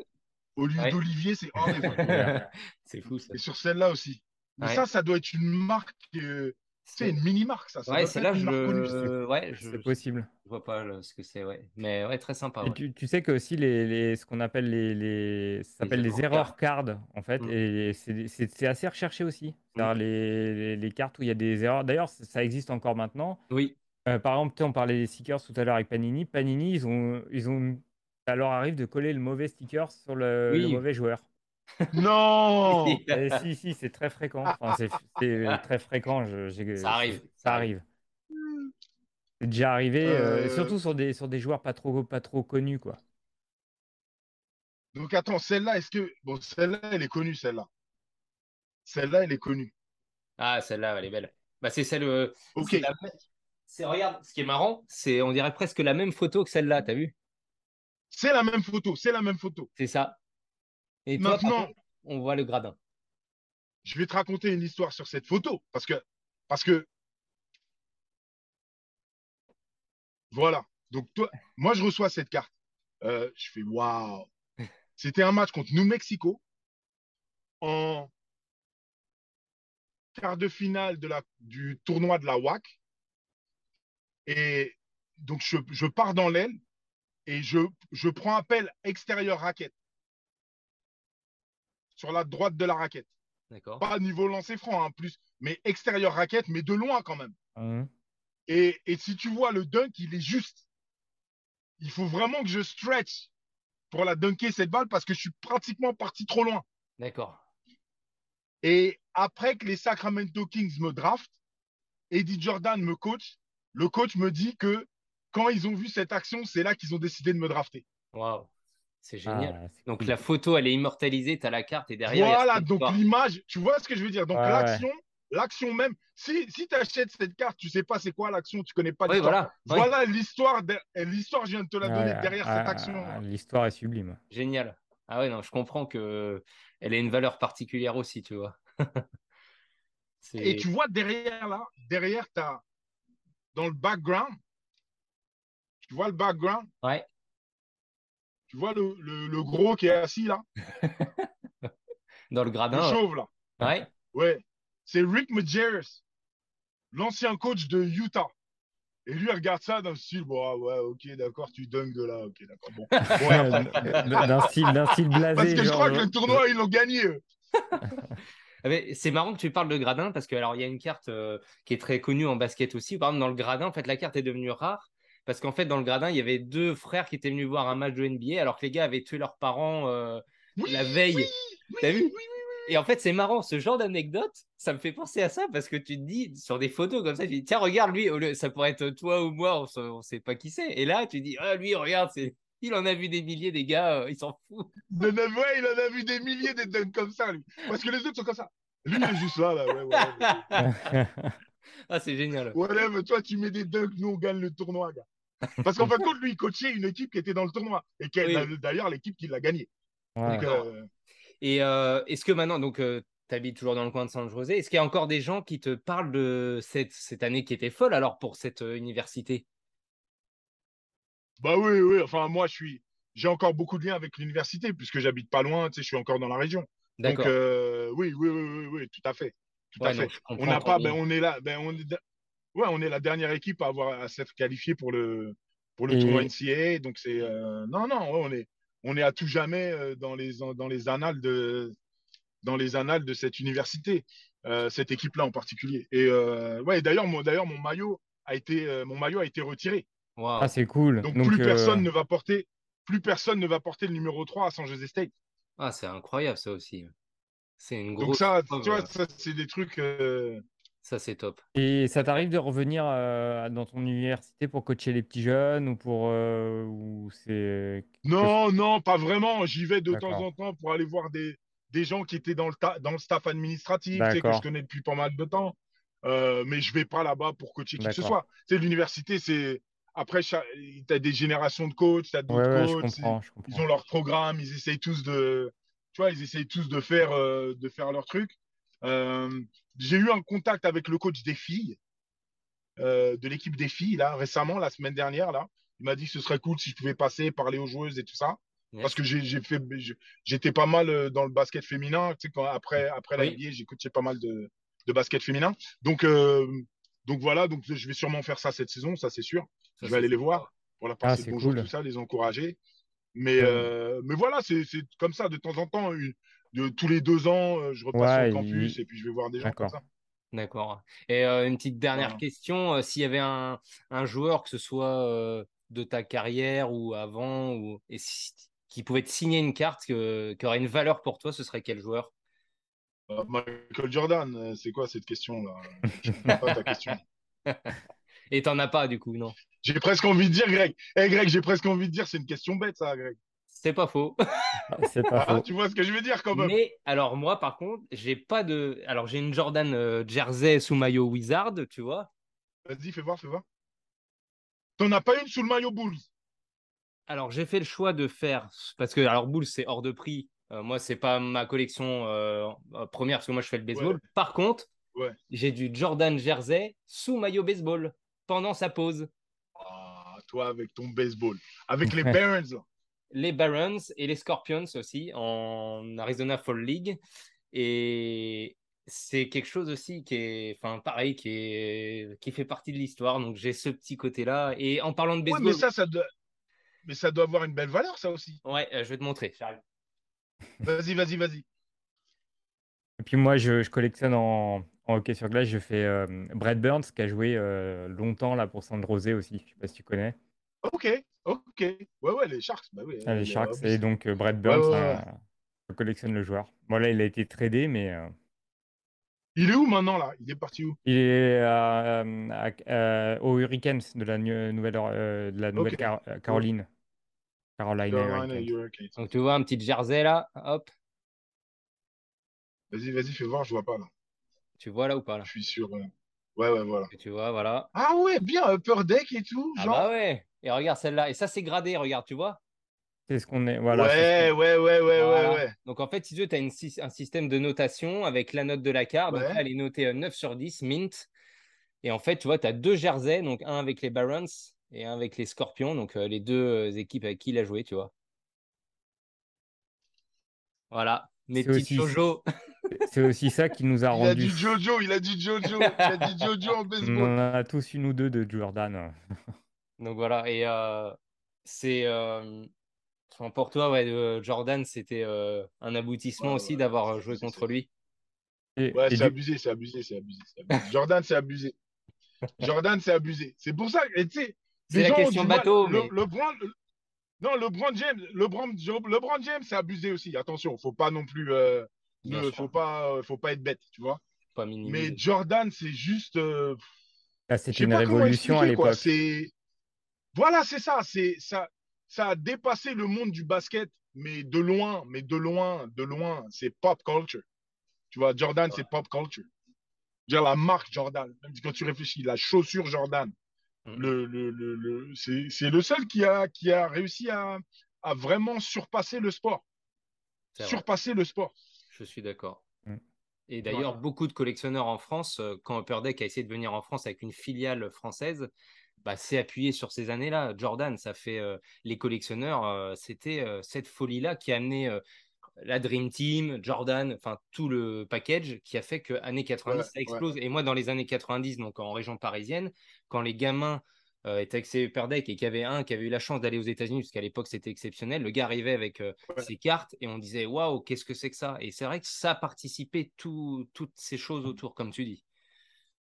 C: Au lieu
B: Ouais.
C: d'Olivier, c'est Oliver.
B: c'est fou, ça.
C: Et sur celle-là aussi. Mais
B: Ouais.
C: ça, ça doit être une marque. euh, c'est une mini-marque, ça. ça
B: Ouais, c'est là, je
C: marque
B: le... ouais, je
A: C'est possible.
B: je vois pas le- ce que c'est, ouais. Mais ouais, très sympa,
A: Et
B: ouais.
A: tu, tu sais que aussi les, les- ce qu'on appelle les, les ça s'appelle les
B: error
A: error cards en fait
B: Mm.
A: et c'est c'est- c'est assez recherché aussi. C'est-à-dire les, les- les cartes où il y a des erreurs. D'ailleurs, ça existe encore maintenant.
B: Oui,
A: Euh, par exemple, on parlait des stickers tout à l'heure avec Panini. Panini, ils ont, ils ont, ça leur arrive de coller le mauvais sticker sur le, mauvais joueur.
C: Non
A: si, si, c'est très fréquent. Enfin, c'est très fréquent. je-
B: Ça arrive,
A: Ça, arrive. C'est déjà arrivé, euh,
C: Euh,
A: surtout sur des, sur des joueurs pas trop, pas trop connus, quoi.
C: Donc attends, celle-là, est-ce que. Bon, celle-là, elle est connue, celle-là. Celle-là, elle est connue.
B: Ah, celle-là, elle est belle. Bah, c'est celle. euh,
C: Ok.
B: la c'est- regarde, ce qui est marrant, c'est on dirait presque la même photo que celle-là, t'as vu?
C: C'est la même photo, c'est la même photo.
B: C'est ça. Et toi,
C: Maintenant,
B: contre, on voit le gradin.
C: je vais te raconter une histoire sur cette photo. Parce que. Parce que. Voilà. Donc, toi, moi, je reçois cette carte. Euh, je fais waouh. C'était un match contre New Mexico en quart de finale de la, du tournoi de la WAC. Et donc, je, je pars dans l'aile et je, je prends appel extérieur raquette. Sur la droite de la raquette.
B: D'accord.
C: Pas niveau lancer franc, en plus, mais extérieur raquette, mais de loin quand même.
A: Hum.
C: Et, et si tu vois le dunk, il est juste. Il faut vraiment que je stretch pour la dunker cette balle parce que je suis pratiquement parti trop loin.
B: D'accord.
C: Et après que les Sacramento Kings me draftent, Eddie Jordan me coach. Le coach me dit que quand ils ont vu cette action, c'est là qu'ils ont décidé de me drafter.
B: Waouh. C'est génial.
A: Ah,
B: Donc
A: cool.
B: la photo, elle est immortalisée, tu as la carte et derrière.
C: voilà, donc l'image, tu vois ce que je veux dire? Donc l'action, l'action même, si, si tu achètes cette carte, tu sais pas c'est quoi l'action, tu connais pas
B: Oui,
C: l'histoire.
B: voilà. Oui,
C: Voilà l'histoire, de- et l'histoire, je viens de te la donner derrière
A: ah,
C: cette action.
A: ah, L'histoire est sublime.
B: Génial. Ah ouais, non, je comprends que elle a une valeur particulière aussi, tu vois.
C: Et tu vois derrière là, derrière, tu as dans le background, Tu vois le background?
B: Ouais.
C: Tu vois le, le- le gros qui est assis là?
B: Dans le
C: Le
B: gradin. ouais.
C: chauve là
B: Ouais.
C: Ouais. C'est Rick Majerus, l'ancien coach de Utah. Et lui, il regarde ça d'un style, bon, ah ouais, ok, d'accord, tu dunks de là, ok, d'accord. Bon.
A: D'un style, d'un style blasé.
C: parce que je
A: genre,
C: crois que le tournoi, ils l'ont gagné.
B: Ah, C'est marrant que tu parles de gradin parce que alors il y a une carte euh, qui est très connue en basket aussi. Par exemple, dans le gradin, en fait, la carte est devenue rare parce qu'en fait, dans le gradin, il y avait deux frères qui étaient venus voir un match de NBA alors que les gars avaient tué leurs parents euh,
C: Oui,
B: la veille.
C: oui,
B: T'as vu
C: oui.
B: Et en fait, c'est marrant, ce genre d'anecdote, ça me fait penser à ça parce que tu te dis sur des photos comme ça, tu dis tiens, regarde lui, ça pourrait être toi ou moi, on, on sait pas qui c'est. Et là, tu dis ah, lui, regarde, c'est. Il en a vu des milliers, des gars, euh, il s'en fout.
C: Ouais, il en a vu des milliers de dunks comme ça, lui. Parce que les autres sont comme ça. Lui, il est juste là, là, ouais, ouais. ouais.
B: Ah, c'est génial.
C: Ouais, mais toi, tu mets des dunks, nous, on gagne le tournoi, gars. Parce qu'en fin de compte, lui, il coachait une équipe qui était dans le tournoi. Et qui est
B: Oui.
C: d'ailleurs l'équipe qui l'a gagné.
A: Ouais.
C: Donc, euh,
B: Et euh, est-ce que maintenant, donc, tu habites toujours dans le coin de San José, est-ce qu'il y a encore des gens qui te parlent de cette, cette année qui était folle alors pour cette université?
C: Bah oui, oui. Enfin, moi, je suis, j'ai encore beaucoup de liens avec l'université puisque j'habite pas loin. Tu sais, je suis encore dans la région. Donc,
B: D'accord.
C: euh, oui, oui, oui, oui, oui, tout à fait, tout
B: Ouais,
C: à fait. On n'a pas, ben, on est là, ben, on est, ouais, on est la dernière équipe à avoir à s'être qualifiée pour le pour le tournoi NCAA. Donc c'est, euh, non, non, ouais, on est, on est à tout jamais euh, dans les dans les annales de dans les annales de cette université, euh, cette équipe-là en particulier. Et ouais, d'ailleurs, d'ailleurs, mon maillot a été, mon maillot a été retiré.
A: Ah, c'est cool.
C: Donc,
A: Donc,
C: plus
A: euh,
C: personne ne va porter, plus personne ne va porter le numéro 3 à San Jose State.
B: Ah, c'est incroyable ça aussi. C'est une
C: Donc
B: grosse.
C: ça,
B: preuve,
C: tu vois,
B: euh,
C: ça c'est des trucs. euh,
B: ça c'est top.
A: Et ça t'arrive de revenir euh, dans ton université pour coacher les petits jeunes ou pour euh, ou c'est
C: Non, non, pas vraiment. J'y vais de temps en temps pour aller voir des, des gens qui étaient dans le, ta- dans le staff administratif, tu sais, que je connais depuis pas mal de temps. Euh, mais je vais pas là-bas pour coacher qui que ce soit. Tu sais, l'université, c'est. Après, tu as des générations de coachs, tu as
A: ouais,
C: d'autres
A: ouais, je
C: coachs.
A: comprends, je
C: Ils ont leur programme, ils essayent tous de. Tu vois, ils essayent tous de faire, euh, de faire leur truc. Euh, J'ai eu un contact avec le coach des filles, euh, de l'équipe des filles, là, récemment, la semaine dernière, là. Il m'a dit que ce serait cool si je pouvais passer, parler aux joueuses et tout ça.
B: Yes.
C: Parce que j'ai j'ai fait, je- j'étais pas mal dans le basket féminin. Tu sais, quand, après, après la
B: Oui.
C: NBA, j'ai coaché pas mal de, de basket féminin. Donc, euh, donc voilà, donc je vais sûrement faire ça cette saison, ça c'est sûr.
B: Ça,
C: je vais aller les voir pour la
A: Ah,
C: passer
A: c'est
C: bonjour,
A: cool.
C: tout ça, les encourager. Mais,
A: Ouais.
C: euh, mais voilà, c'est c'est comme ça, de temps en temps, une- de, tous les deux ans, euh, je repasse
A: Ouais,
C: sur le campus
A: il-
C: et puis je vais voir des gens comme
A: D'accord.
C: ça.
B: D'accord. Et euh, une petite dernière
C: Voilà.
B: question, euh, s'il y avait un, un joueur, que ce soit euh, de ta carrière ou avant, ou et si- qui pouvait te signer une carte que- qui aurait une valeur pour toi, ce serait quel joueur?
C: Euh, Michael Jordan, c'est quoi cette question-là? Je comprends pas ta question.
B: Et t'en as pas du coup, non
C: J'ai presque envie de dire, Greg. Eh, Greg, j'ai presque envie de dire, c'est une question bête, ça, Greg.
B: C'est pas faux.
A: Ah, C'est pas
C: Ah,
A: faux.
C: tu vois ce que je veux dire, quand même.
B: Mais alors moi, par contre, j'ai pas de. Alors j'ai une Jordan euh, jersey sous maillot Wizard, tu vois.
C: Vas-y, fais voir, fais voir. T'en as pas une sous le maillot Bulls?
B: Alors j'ai fait le choix de faire parce que alors Bulls c'est hors de prix. Euh, moi c'est pas ma collection euh, euh, première parce que moi je fais le baseball.
C: Ouais.
B: Par contre,
C: Ouais.
B: j'ai du Jordan jersey sous maillot baseball pendant sa pause.
C: Ah, toi, avec ton baseball. Avec les Barons.
B: Les Barons et les Scorpions aussi en Arizona Fall League et c'est quelque chose aussi qui est, enfin pareil, qui est, qui fait partie de l'histoire. Donc j'ai ce petit côté-là. Et en parlant de
C: Ouais,
B: baseball,
C: mais ça, ça doit... mais ça doit avoir une belle valeur, ça aussi.
B: ouais, euh, je vais te montrer.
C: Vas-y, vas-y, vas-y.
A: Et puis moi, je, je collectionne en, en hockey sur glace. Je fais euh, Brad Burns qui a joué euh, longtemps là pour San Jose aussi. Je sais pas si tu connais.
C: Ok, ok. Ouais, ouais, les Sharks. Bah oui,
A: Ah, les Sharks. Et donc euh, Brad Burns,
C: ouais, ouais.
A: hein, je collectionne le joueur. Bon là, il a été tradé, mais euh,
C: Il est où maintenant, là? Il est parti où?
A: il est à, euh, à- euh, aux Hurricanes de la nouvelle euh, de la nouvelle. Car- Caroline. Hurricanes.
C: Hurricanes.
B: Donc tu vois un petit jersey là, hop,
C: Vas-y, vas-y, fais voir, je vois pas, là.
B: tu vois là ou pas là?
C: Je suis sûr. euh, Ouais, ouais, voilà.
B: Tu vois, voilà.
C: Ah ouais, bien, Upper Deck et tout,
B: Ah
C: genre.
B: bah ouais. Et regarde celle-là. Et ça c'est gradé, regarde, tu vois.
A: C'est ce qu'on est. Voilà.
C: ouais, ouais, ouais, ouais,
B: Voilà.
C: ouais, ouais.
B: Donc en fait, si tu veux, tu as une sy- un système de notation avec la note de la carte. Donc
C: Ouais.
B: là, elle est notée euh, 9 sur 10, mint. Et en fait, tu vois, tu as deux jerseys, donc un avec les Barons et un avec les Scorpions, donc les deux équipes avec qui il a joué, tu vois. Voilà, mes petits Jojo.
A: C'est aussi ça qui nous a rendu.
C: Il a dit Jojo, il a dit Jojo, il a dit Jojo en baseball.
A: On a tous une ou deux de Jordan.
B: Donc voilà, et c'est pour toi, ouais, Jordan, c'était un aboutissement aussi d'avoir joué contre lui.
C: ouais, c'est abusé, c'est abusé, c'est abusé, Jordan, c'est abusé. Jordan, c'est abusé. C'est pour ça que, tu sais,
B: c'est la question bateau.
C: Le, le, non, LeBron James, LeBron, LeBron James, c'est abusé aussi. Attention, faut pas non plus, euh, ne, faut pas, faut pas être bête, tu vois.
B: Pas
C: Mais Jordan, c'est juste. Euh,
A: ah, c'est une révolution à l'époque.
C: Voilà, c'est ça. C'est ça. Ça a dépassé le monde du basket, mais de loin, mais de loin, de loin. C'est pop culture. Tu vois, Jordan, c'est pop culture. Dire la marque Jordan. Même quand tu réfléchis, la chaussure Jordan. Mm. Le, le, le, c'est le seul qui a, qui a réussi à, à vraiment surpasser le sport. Surpasser le sport.
B: Je suis d'accord. Mm. Et d'ailleurs, beaucoup de collectionneurs en France, euh, quand Upper Deck a essayé de venir en France avec une filiale française, bah, s'est appuyé sur ces années-là. Jordan, ça fait euh, les collectionneurs, euh, c'était cette folie-là qui a amené la Dream Team, Jordan, enfin tout le package qui a fait que années 90 ça explose. Et moi, dans les années 90, donc en région parisienne, quand les gamins euh, étaient accès Deck et qu'il y avait un qui avait eu la chance d'aller aux États-Unis, parce qu'à l'époque c'était exceptionnel, le gars arrivait avec euh, ses cartes et on disait waouh, qu'est-ce que c'est que ça? Et c'est vrai que ça a participé toutes ces choses autour, comme tu dis.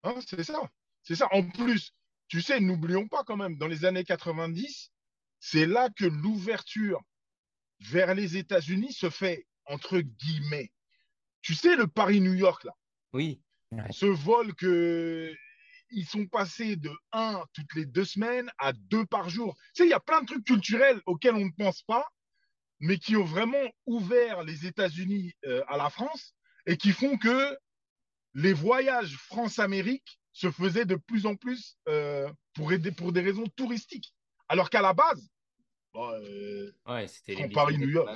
C: Ah, c'est ça, c'est ça. En plus, tu sais, n'oublions pas quand même, dans les années 90, c'est là que l'ouverture vers les États-Unis se fait entre guillemets. Tu sais, le Paris-New York, là?
B: Oui.
C: Ce vol que ils sont passés de un toutes les deux semaines à deux par jour. Tu sais, il y a plein de trucs culturels auxquels on ne pense pas, mais qui ont vraiment ouvert les États-Unis euh, à la France et qui font que les voyages France-Amérique se faisaient de plus en plus euh, pour, aider, pour des raisons touristiques. Alors qu'à la base,
B: euh, ouais,
C: c'était Paris, New York.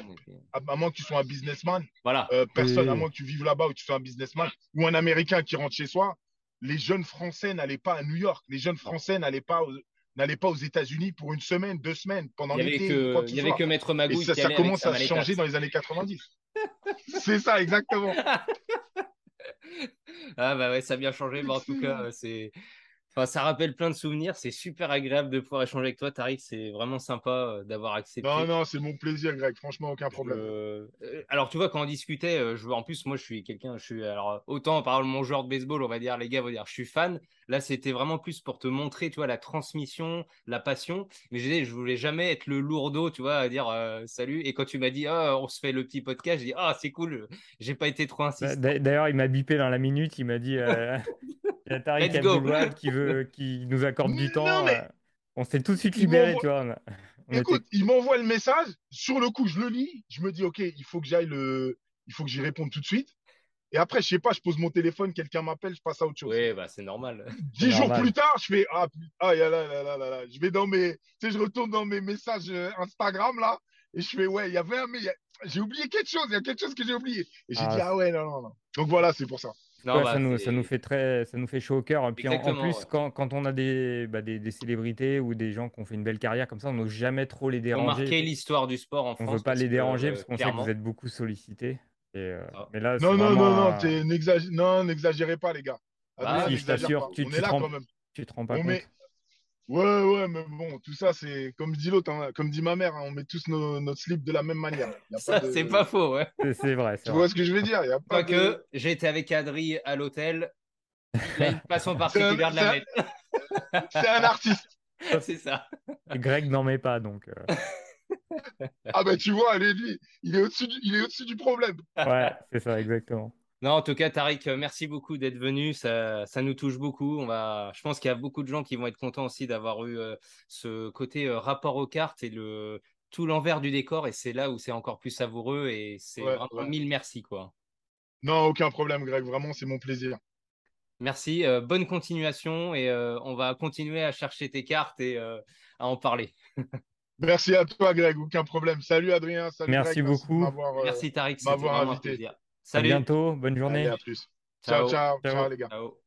C: À, moins que tu sois un businessman,
B: voilà.
C: Euh, personne, à moins que tu vives là-bas ou que tu sois un businessman ou un Américain qui rentre chez soi, les jeunes Français n'allaient pas à New York. Les jeunes Français n'allaient pas, n'allaient pas aux États-Unis pour une semaine, deux semaines pendant l'été.
B: Il n'y avait que Maître Magouille.
C: ça, ça commence à changer dans les années 90. c'est ça, exactement.
B: ah bah ouais, ça a bien changé, mais en tout cas, c'est ça rappelle plein de souvenirs. C'est super agréable de pouvoir échanger avec toi, Tariq. C'est vraiment sympa euh, d'avoir accepté.
C: Non, non, c'est mon plaisir, Greg. Franchement, aucun problème.
B: Euh, alors, tu vois, quand on discutait, euh, je... en plus, moi, je suis quelqu'un, je suis. Alors, autant par mon joueur de baseball, on va dire, les gars vont dire, je suis fan. Là, c'était vraiment plus pour te montrer, tu vois, la transmission, la passion. Mais je, je voulais jamais être le lourdeau, tu vois, à dire salut. Et quand tu m'as dit, oh, on se fait le petit podcast, j'ai dit, ah, c'est cool. J'ai pas été trop insistant.
A: D'ailleurs, il m'a bipé dans la minute. Il m'a dit. Il y a Tariq qui, veut, qui nous accorde du temps. Euh, on s'est tout de suite libéré, tu vois.
C: Écoute, il m'envoie le message. Sur le coup, je le lis. Je me dis, OK, il faut que j'aille le. Il faut que j'y réponde tout de suite. Et après, je sais pas, je pose mon téléphone, quelqu'un m'appelle, je passe à autre chose.
B: Oui, bah, c'est normal.
C: Dix jours plus tard, je fais Ah, ah là, là, là, là, je vais dans mes. Tu sais, je retourne dans mes messages euh, Instagram là, et je fais Ouais, il y avait un. Mais j'ai oublié quelque chose, il y a quelque chose que j'ai oublié. Et j'ai ah, dit Ah ouais, non, non, non. Donc voilà, c'est pour ça.
A: Bah, ça, nous, ça, nous, fait très, ça nous fait chaud au cœur. Puis en, plus, quand, quand, on a des, bah, des, des, célébrités ou des gens qui ont fait une belle carrière comme ça, on n'ose jamais trop les déranger.
B: On l'histoire du sport en France.
A: On ne veut pas les déranger parce qu'on sait que vous êtes beaucoup sollicités. Et, euh,
C: ah. mais là, non, non, non, non, n'exagérez pas, les gars.
A: Ah, si, je t'assure, tu, tu, te rends, tu te rends pas compte.
C: Ouais, ouais, mais bon, tout ça, c'est comme dit l'autre, hein, comme dit ma mère, hein, on met tous nos, notre slip de la même manière.
B: ça, c'est pas faux, ouais.
A: C'est vrai.
C: Tu vois ce que je veux dire y a
B: pas que j'ai été avec Adri à l'hôtel, il a une façon particulière de la mettre.
C: c'est un artiste.
B: c'est ça.
A: Greg n'en met pas, donc. Euh.
C: ah, ben tu vois, allez, lui, il est au-dessus du, au du problème.
A: Ouais, c'est ça, exactement.
B: Non, en tout cas, Tariq, euh, merci beaucoup d'être venu. Ça, ça, nous touche beaucoup. On va, je pense qu'il y a beaucoup de gens qui vont être contents aussi d'avoir eu euh, ce côté euh, rapport aux cartes et le, tout l'envers du décor. Et c'est là où c'est encore plus savoureux. Et c'est vraiment mille merci. Quoi.
C: Non, aucun problème, Greg. Vraiment, c'est mon plaisir.
B: Merci. bonne continuation. Et on va continuer à chercher tes cartes et à en parler.
C: merci à toi, Greg. Aucun problème. Salut, Adrien. Salut,
A: merci beaucoup.
B: Merci, Tariq. M'avoir invité.
A: Salut. À bientôt. Bonne journée.
C: à plus. ciao, ciao, ciao les gars. Ciao.